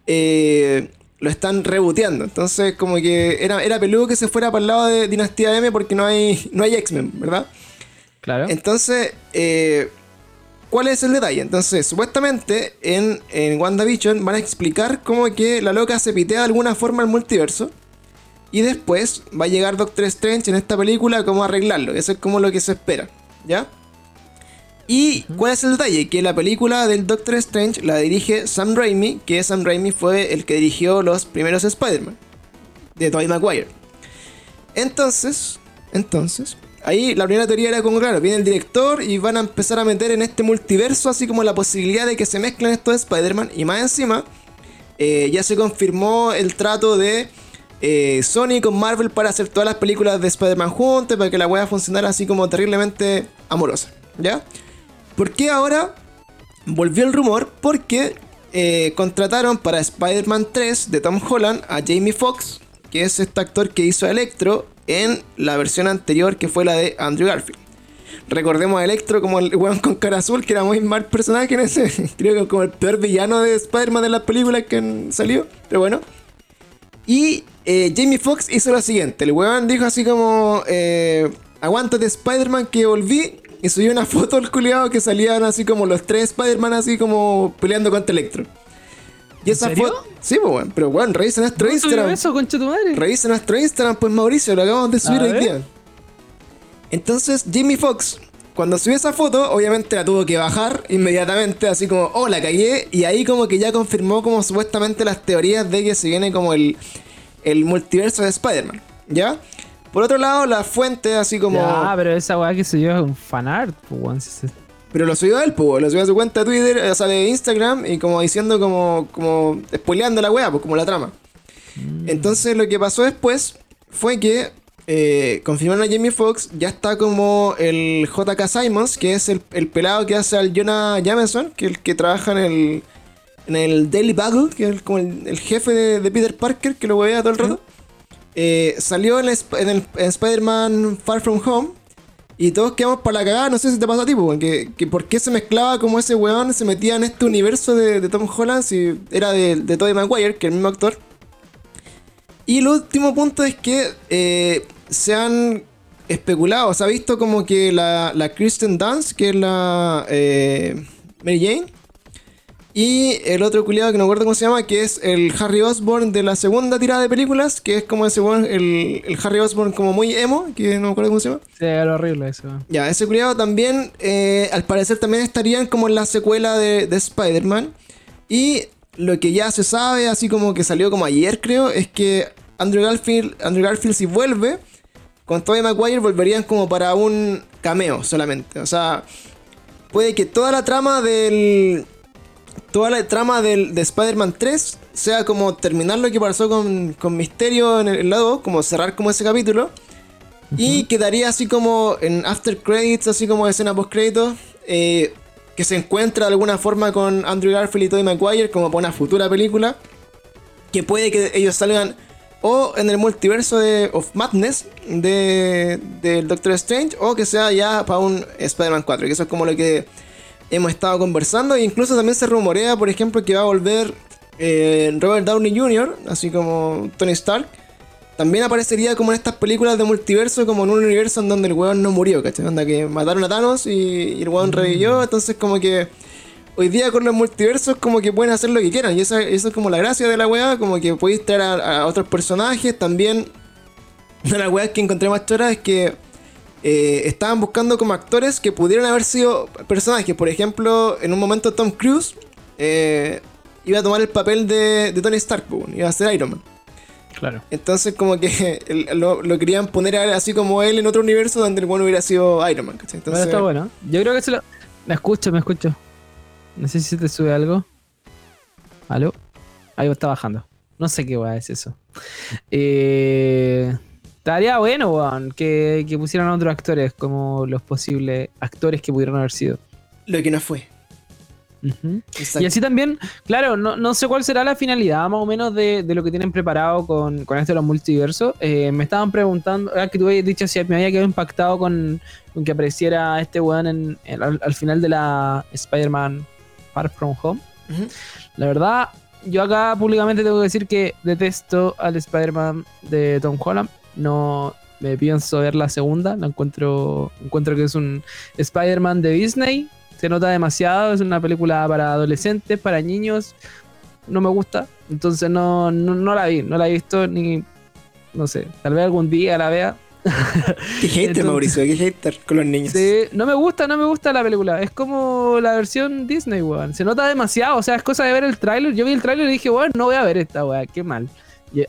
Eh, lo están reboteando. Entonces, como que era, era peludo que se fuera para el lado de Dinastía M porque no hay, no hay X-Men, ¿verdad? Claro. Entonces, eh, ¿cuál es el detalle? Entonces, supuestamente en, en WandaVision van a explicar cómo que la loca se pitea de alguna forma el multiverso. Y después va a llegar Doctor Strange en esta película cómo arreglarlo. Eso es como lo que se espera. ¿Ya? ¿Y cuál es el detalle? Que la película del Doctor Strange la dirige Sam Raimi, que Sam Raimi fue el que dirigió los primeros Spider-Man. De Tobey Maguire. Entonces, entonces, ahí la primera teoría era como, claro, viene el director y van a empezar a meter en este multiverso así como la posibilidad de que se mezclen estos Spider-Man. Y más encima, eh, ya se confirmó el trato de eh, Sony con Marvel para hacer todas las películas de Spider-Man juntos, para que la wea funcionara así como terriblemente amorosa, ¿ya? ¿Por qué ahora volvió el rumor? Porque eh, contrataron para Spider-Man 3 de Tom Holland a Jamie Foxx, que es este actor que hizo Electro en la versión anterior que fue la de Andrew Garfield. Recordemos a Electro como el weón con cara azul, que era muy mal personaje en ese. Creo que como el peor villano de Spider-Man de las películas que salido. Pero bueno. Y eh, Jamie Foxx hizo lo siguiente: el weón dijo así como. Eh, Aguántate Spider-Man que volví. Y subió una foto al culiado que salían así como los tres Spider-Man así como peleando contra Electro. Y esa foto. Sí, pues bueno, pero bueno, revisa nuestro Instagram. eso, concha tu madre? Revisa nuestro Instagram, pues Mauricio, lo acabamos de subir hoy día. Entonces, Jimmy Fox, cuando subió esa foto, obviamente la tuvo que bajar inmediatamente, así como, oh, la cagué. Y ahí como que ya confirmó como supuestamente las teorías de que se viene como el, el multiverso de Spider-Man. ¿Ya? Por otro lado, la fuente, así como. Ah, pero esa weá que yo es un fanart, pues, Pero lo subió él, pues, lo subió a su cuenta de Twitter, o sea, de Instagram, y como diciendo, como, como spoileando la weá, pues, como la trama. Mm. Entonces, lo que pasó después fue que eh, confirmaron a Jamie Foxx, ya está como el JK Simons, que es el, pelado que hace al Jonah Jameson, que es el que trabaja en el, en el Daily Bugle, que es como el, jefe de, Peter Parker, que lo huevea todo el rato. Eh, salió en, el, Spider-Man Far From Home. Y todos quedamos para la cagada, no sé si te pasa a ti, porque que por qué se mezclaba como ese weón se metía en este universo de, Tom Holland si era de, de Tobey Maguire, que es el mismo actor. Y el último punto es que eh, se han especulado, se ha visto como que la, la Kristen Dance, que es la eh, Mary Jane, y el otro culiado que no recuerdo cómo se llama, que es el Harry Osborn de la segunda tirada de películas, que es como ese el, el Harry Osborn como muy emo, que no me acuerdo cómo se llama. Sí, era horrible eso. Ya, ese culiado también, eh, al parecer también estarían como en la secuela de, de Spider-Man. Y lo que ya se sabe, así como que salió como ayer creo, es que Andrew Garfield, Andrew Garfield si vuelve, con Tobey Maguire volverían como para un cameo solamente. O sea, puede que toda la trama del toda la trama del, de Spider-Man 3 sea como terminar lo que pasó con, con Misterio en el, lado, como cerrar como ese capítulo. Y quedaría así como en after credits, así como escena post créditos, eh, que se encuentra de alguna forma con Andrew Garfield y Tobey Maguire como para una futura película. Que puede que ellos salgan o en el multiverso de of Madness de, del Doctor Strange o que sea ya para un Spider-Man 4, que eso es como lo que hemos estado conversando. E incluso también se rumorea, por ejemplo, que va a volver eh, Robert Downey Jr., así como Tony Stark. También aparecería como en estas películas de multiverso, como en un universo en donde el weón no murió, ¿cachai? Onda que mataron a Thanos y, el weón revivió, mm. entonces como que hoy día con los multiversos como que pueden hacer lo que quieran. Y eso, es como la gracia de la weá, como que podéis traer a, otros personajes. También, una de las weas que encontré más chora es que eh, estaban buscando como actores que pudieran haber sido personajes. Por ejemplo, en un momento Tom Cruise eh, iba a tomar el papel de, Tony Stark, iba a ser Iron Man. Claro. Entonces como que lo, querían poner así como él en otro universo donde el bueno hubiera sido Iron Man. Entonces, está bueno. Yo creo que se lo... Me escucho, me escucho. No sé si se te sube algo. ¿Aló? Ahí está bajando. No sé qué va es eso. Eh... Estaría bueno, weón, que, pusieran otros actores como los posibles actores que pudieron haber sido. Lo que no fue. Y así también, claro, no, sé cuál será la finalidad más o menos de, lo que tienen preparado con, con esto de los multiversos. Eh, me estaban preguntando, era que tú habías dicho si me había quedado impactado con, que apareciera este weón en, al, final de la Spider-Man Far From Home. La verdad, yo acá públicamente tengo que decir que detesto al Spider-Man de Tom Holland no me pienso ver la segunda. La encuentro, encuentro que es un Spider-Man de Disney. Se nota demasiado. Es una película para adolescentes, para niños. No me gusta. Entonces no, no, la vi. No la he visto ni. No sé. Tal vez algún día la vea. Qué hater, Mauricio. Qué hater con los niños. Sí, no me gusta, no me gusta la película. Es como la versión Disney, weón. Se nota demasiado. O sea, es cosa de ver el tráiler. Yo vi el tráiler y dije, weón, no voy a ver esta, weón. Qué mal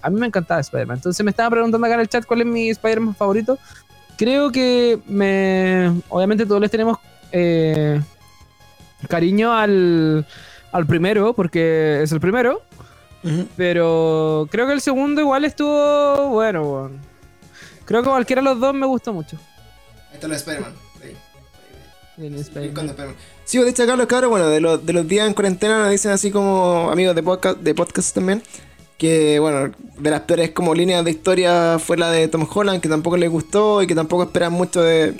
a mí me encantaba Spider-Man. Entonces me estaba preguntando acá en el chat cuál es mi Spider-Man favorito. Creo que me. Obviamente todos les tenemos eh, cariño al, al primero, porque es el primero. Pero creo que el segundo igual estuvo bueno, Creo que cualquiera de los dos me gustó mucho. Está el Spider-Man. Sí, pues, de hecho acá los cabros, bueno, de los, de los días en cuarentena nos dicen así como amigos de podcast, de podcast también, que bueno, de las peores como líneas de historia fue la de Tom Holland, que tampoco les gustó y que tampoco esperan mucho de,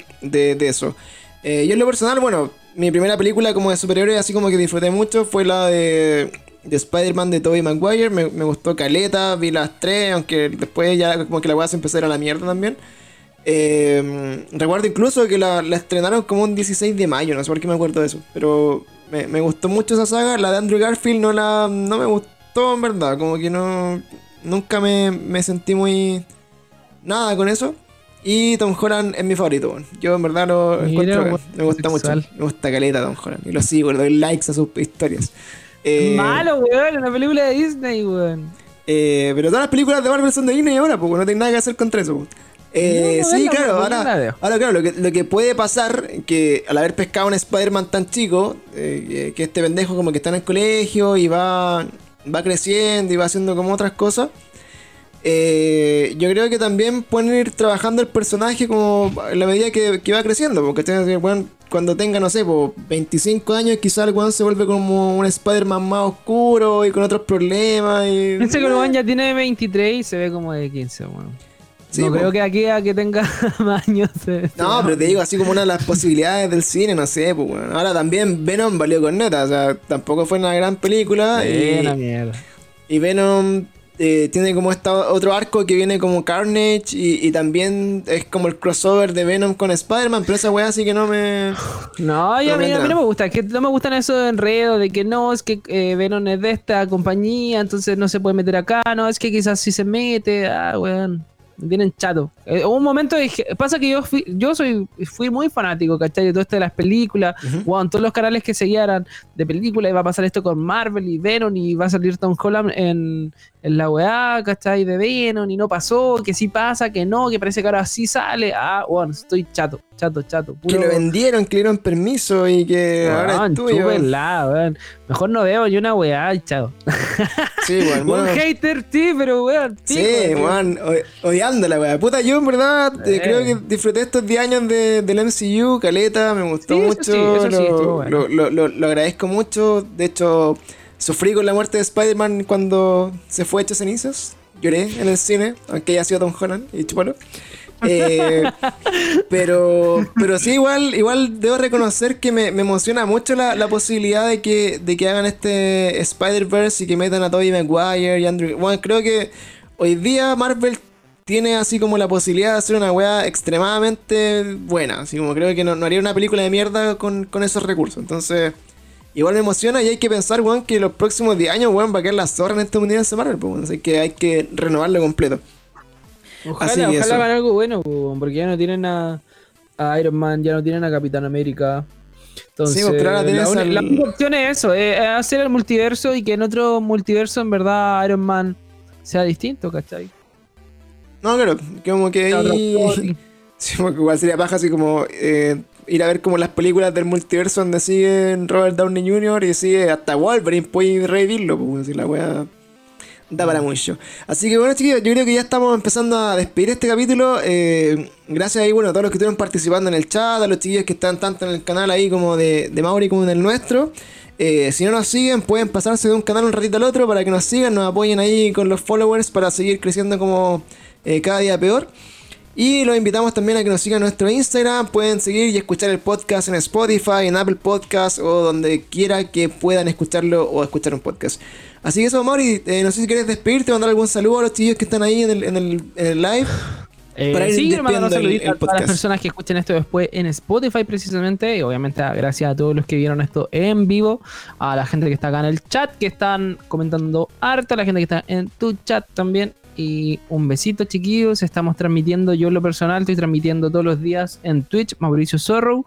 eso. Eh, yo en lo personal, bueno, mi primera película como de superhéroes así como que disfruté mucho fue la de, de Spider-Man de Tobey Maguire, me, gustó Caleta, vi las tres, aunque después ya como que la voy a empezar a la mierda también. Eh, recuerdo incluso que la, estrenaron como un 16 de mayo, no sé por qué me acuerdo de eso. Pero me, gustó mucho esa saga. La de Andrew Garfield no, la, no me gustó en verdad. Como que no. Nunca me, sentí muy. Nada con eso. Y Tom Holland es mi favorito. Yo en verdad lo encuentro. Me gusta mucho. Me gusta caleta Tom Holland. Y lo sigo, le doy likes a sus historias. Eh, Malo, weón, una película de Disney, weón. Eh, pero todas las películas de Marvel son de Disney ahora, porque no tiene nada que hacer contra eso. Eh, sí, claro, ahora, claro, lo que, lo que, puede pasar, que al haber pescado un Spider-Man tan chico, que este pendejo como que está en el colegio y va, va creciendo y va haciendo como otras cosas, eh, yo creo que también pueden ir trabajando el personaje como en la medida que, va creciendo, porque bueno, cuando tenga, no sé, 25 años, quizás el se vuelve como un Spider-Man más oscuro y con otros problemas. Y, Ese que ya tiene 23 y se ve como de 15, bueno no creo que aquí a que tenga más años. no, pero te digo, así como una de las posibilidades del cine, no sé, pues bueno. Ahora también Venom valió con neta, o sea, tampoco fue una gran película. y, mierda. Y Venom eh, tiene como esta otro arco que viene como Carnage y, también es como el crossover de Venom con Spider-Man, pero esa weá sí que no me... No, a, mí, no me gusta, que no me gustan esos enredos de que no, es que eh, Venom es de esta compañía, entonces no se puede meter acá, no, es que quizás sí se mete, ah, weón vienen chato. Eh, hubo un momento de, pasa que yo fui, yo soy fui muy fanático, ¿cachai? De todo esto de las películas, uh todos los canales que seguían de películas, iba a pasar esto con Marvel y Venom y va a salir Tom Holland en, en la weá, ¿cachai? De Venom y no pasó, que sí pasa, que no, que parece que ahora sí sale. Ah, bueno, estoy chato, chato, chato. Que lo vendieron, que le dieron permiso y que ahora es tuyo. Mejor no veo yo una weá, chato. Sí, bueno, Un hater, sí, pero weón. Sí, weón, odiando la weá. Puta, yo en verdad eh. creo que disfruté estos 10 años de, del MCU, Caleta, me gustó mucho. lo, lo, lo agradezco mucho. De hecho Sufrí con la muerte de Spider-Man cuando se fue hecho cenizas. Lloré en el cine, aunque haya sido Tom Holland y chupalo. Eh, pero, pero sí, igual, igual debo reconocer que me, emociona mucho la, posibilidad de que, de que hagan este Spider-Verse y que metan a Tobey Maguire y Andrew. Bueno, creo que hoy día Marvel tiene así como la posibilidad de hacer una weá extremadamente buena. Así como creo que no, haría una película de mierda con, con esos recursos. Entonces, igual me emociona y hay que pensar, weón, que los próximos 10 años, weón, va a quedar la zorra en este universo Marvel, pues, así que hay que renovarlo completo. Ojalá, ojalá hagan algo bueno, porque ya no tienen a, Iron Man, ya no tienen a Capitán América. Entonces, sí, pero ahora la, la, opción es eso, es hacer el multiverso y que en otro multiverso en verdad Iron Man sea distinto, ¿cachai? No, claro, como que ahí... Sí, igual sería baja así como eh, ir a ver como las películas del multiverso donde siguen Robert Downey Jr. y sigue hasta Wolverine, puede revivirlo, pues si la weá da para mucho. Así que bueno, chiquillos, yo creo que ya estamos empezando a despedir este capítulo. Eh, gracias bueno, a todos los que estuvieron participando en el chat, a los chiquillos que están tanto en el canal ahí como de, de Mauri como en el nuestro. Eh, si no nos siguen, pueden pasarse de un canal un ratito al otro para que nos sigan, nos apoyen ahí con los followers para seguir creciendo como eh, cada día peor. Y los invitamos también a que nos sigan en nuestro Instagram. Pueden seguir y escuchar el podcast en Spotify, en Apple Podcast o donde quiera que puedan escucharlo o escuchar un podcast. Así que eso, Mauri, eh, no sé si quieres despedirte, mandar algún saludo a los chicos que están ahí en el, en el, en el live. Eh, para ir sí, mandar un saludito a las personas que escuchen esto después en Spotify precisamente. Y obviamente gracias a todos los que vieron esto en vivo. A la gente que está acá en el chat, que están comentando harto. A la gente que está en tu chat también. Y un besito, chiquillos. Estamos transmitiendo, yo lo personal, estoy transmitiendo todos los días en Twitch, Mauricio Zorro.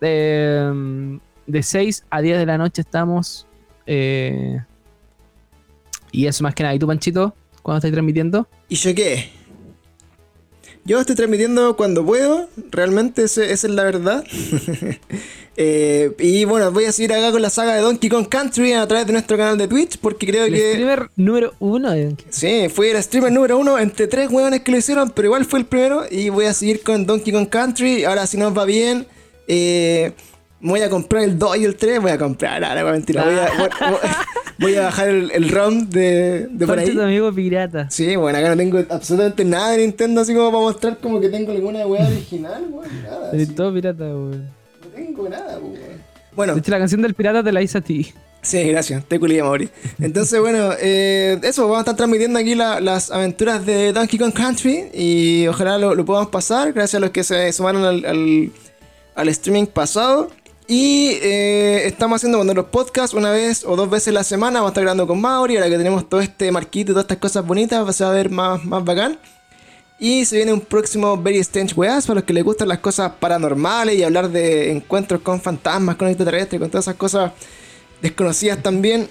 de 6 a 10 de la noche estamos. Eh, y eso más que nada. ¿Y tú, Panchito? ¿Cuándo estás transmitiendo? ¿Y yo qué? Yo estoy transmitiendo cuando puedo, realmente esa es la verdad. Eh, y bueno, voy a seguir acá con la saga de Donkey Kong Country a través de nuestro canal de Twitch, porque creo el que. streamer número uno de Donkey Sí, fui el streamer número uno entre tres hueones que lo hicieron, pero igual fue el primero. Y voy a seguir con Donkey Kong Country. Ahora, si nos va bien, eh, voy a comprar el 2 y el 3, voy a comprar, ahora mentira, voy a, voy, a bajar el, ROM de, de por ahí. tu amigo pirata. Sí, bueno, acá no tengo absolutamente nada de Nintendo así como para mostrar como que tengo alguna weá original, weón, nada. De todo pirata, weón. No tengo nada, weón. Bueno. De hecho, la canción del pirata te la hice a ti. Sí, gracias, te culía, Mauri. Entonces, bueno, eh, eso, vamos a estar transmitiendo aquí las aventuras de Donkey Kong Country y ojalá lo, podamos pasar, gracias a los que se sumaron al, al streaming pasado. Y eh, estamos haciendo cuando los podcasts una vez o dos veces la semana. Vamos a estar grabando con Mauri. Ahora que tenemos todo este marquito y todas estas cosas bonitas, va a ver más, más bacán. Y se viene un próximo Very Strange Weas para los que les gustan las cosas paranormales y hablar de encuentros con fantasmas, con extraterrestres, con todas esas cosas desconocidas también.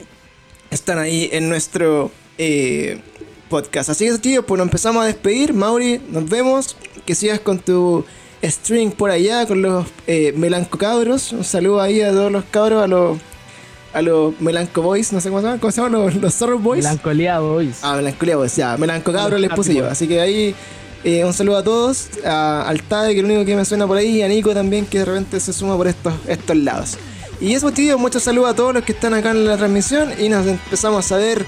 Están ahí en nuestro eh, podcast. Así que, tío, pues nos empezamos a despedir. Mauri, nos vemos. Que sigas con tu string por allá con los eh, melanco cabros. Un saludo ahí a todos los cabros, a los a los Melanco Boys, no sé cómo se llaman, ¿cómo se llaman los, los Zorro Boys? Melancolía Boys. Ah, Melancolía Boys, ya, Melanco Cabros les puse yo. Así que ahí eh, un saludo a todos, a, al Tade, que es el único que me suena por ahí, y a Nico también, que de repente se suma por estos, estos lados. Y eso, tío, muchos saludos a todos los que están acá en la transmisión y nos empezamos a ver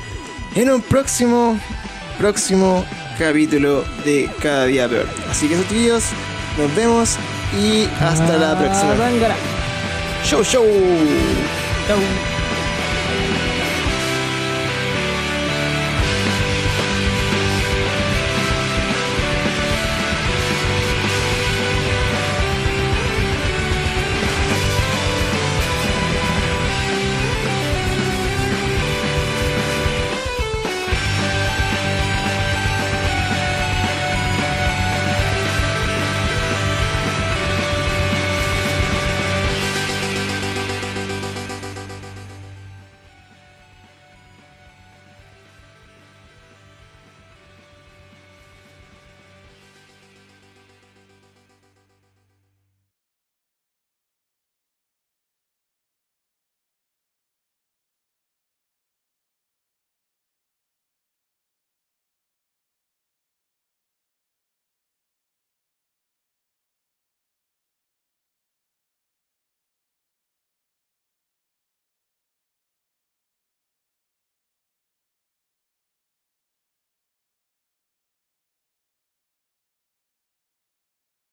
en un próximo, próximo capítulo de Cada Día Peor. Así que eso, tíos, nos vemos y hasta la próxima. Show, show. Chau.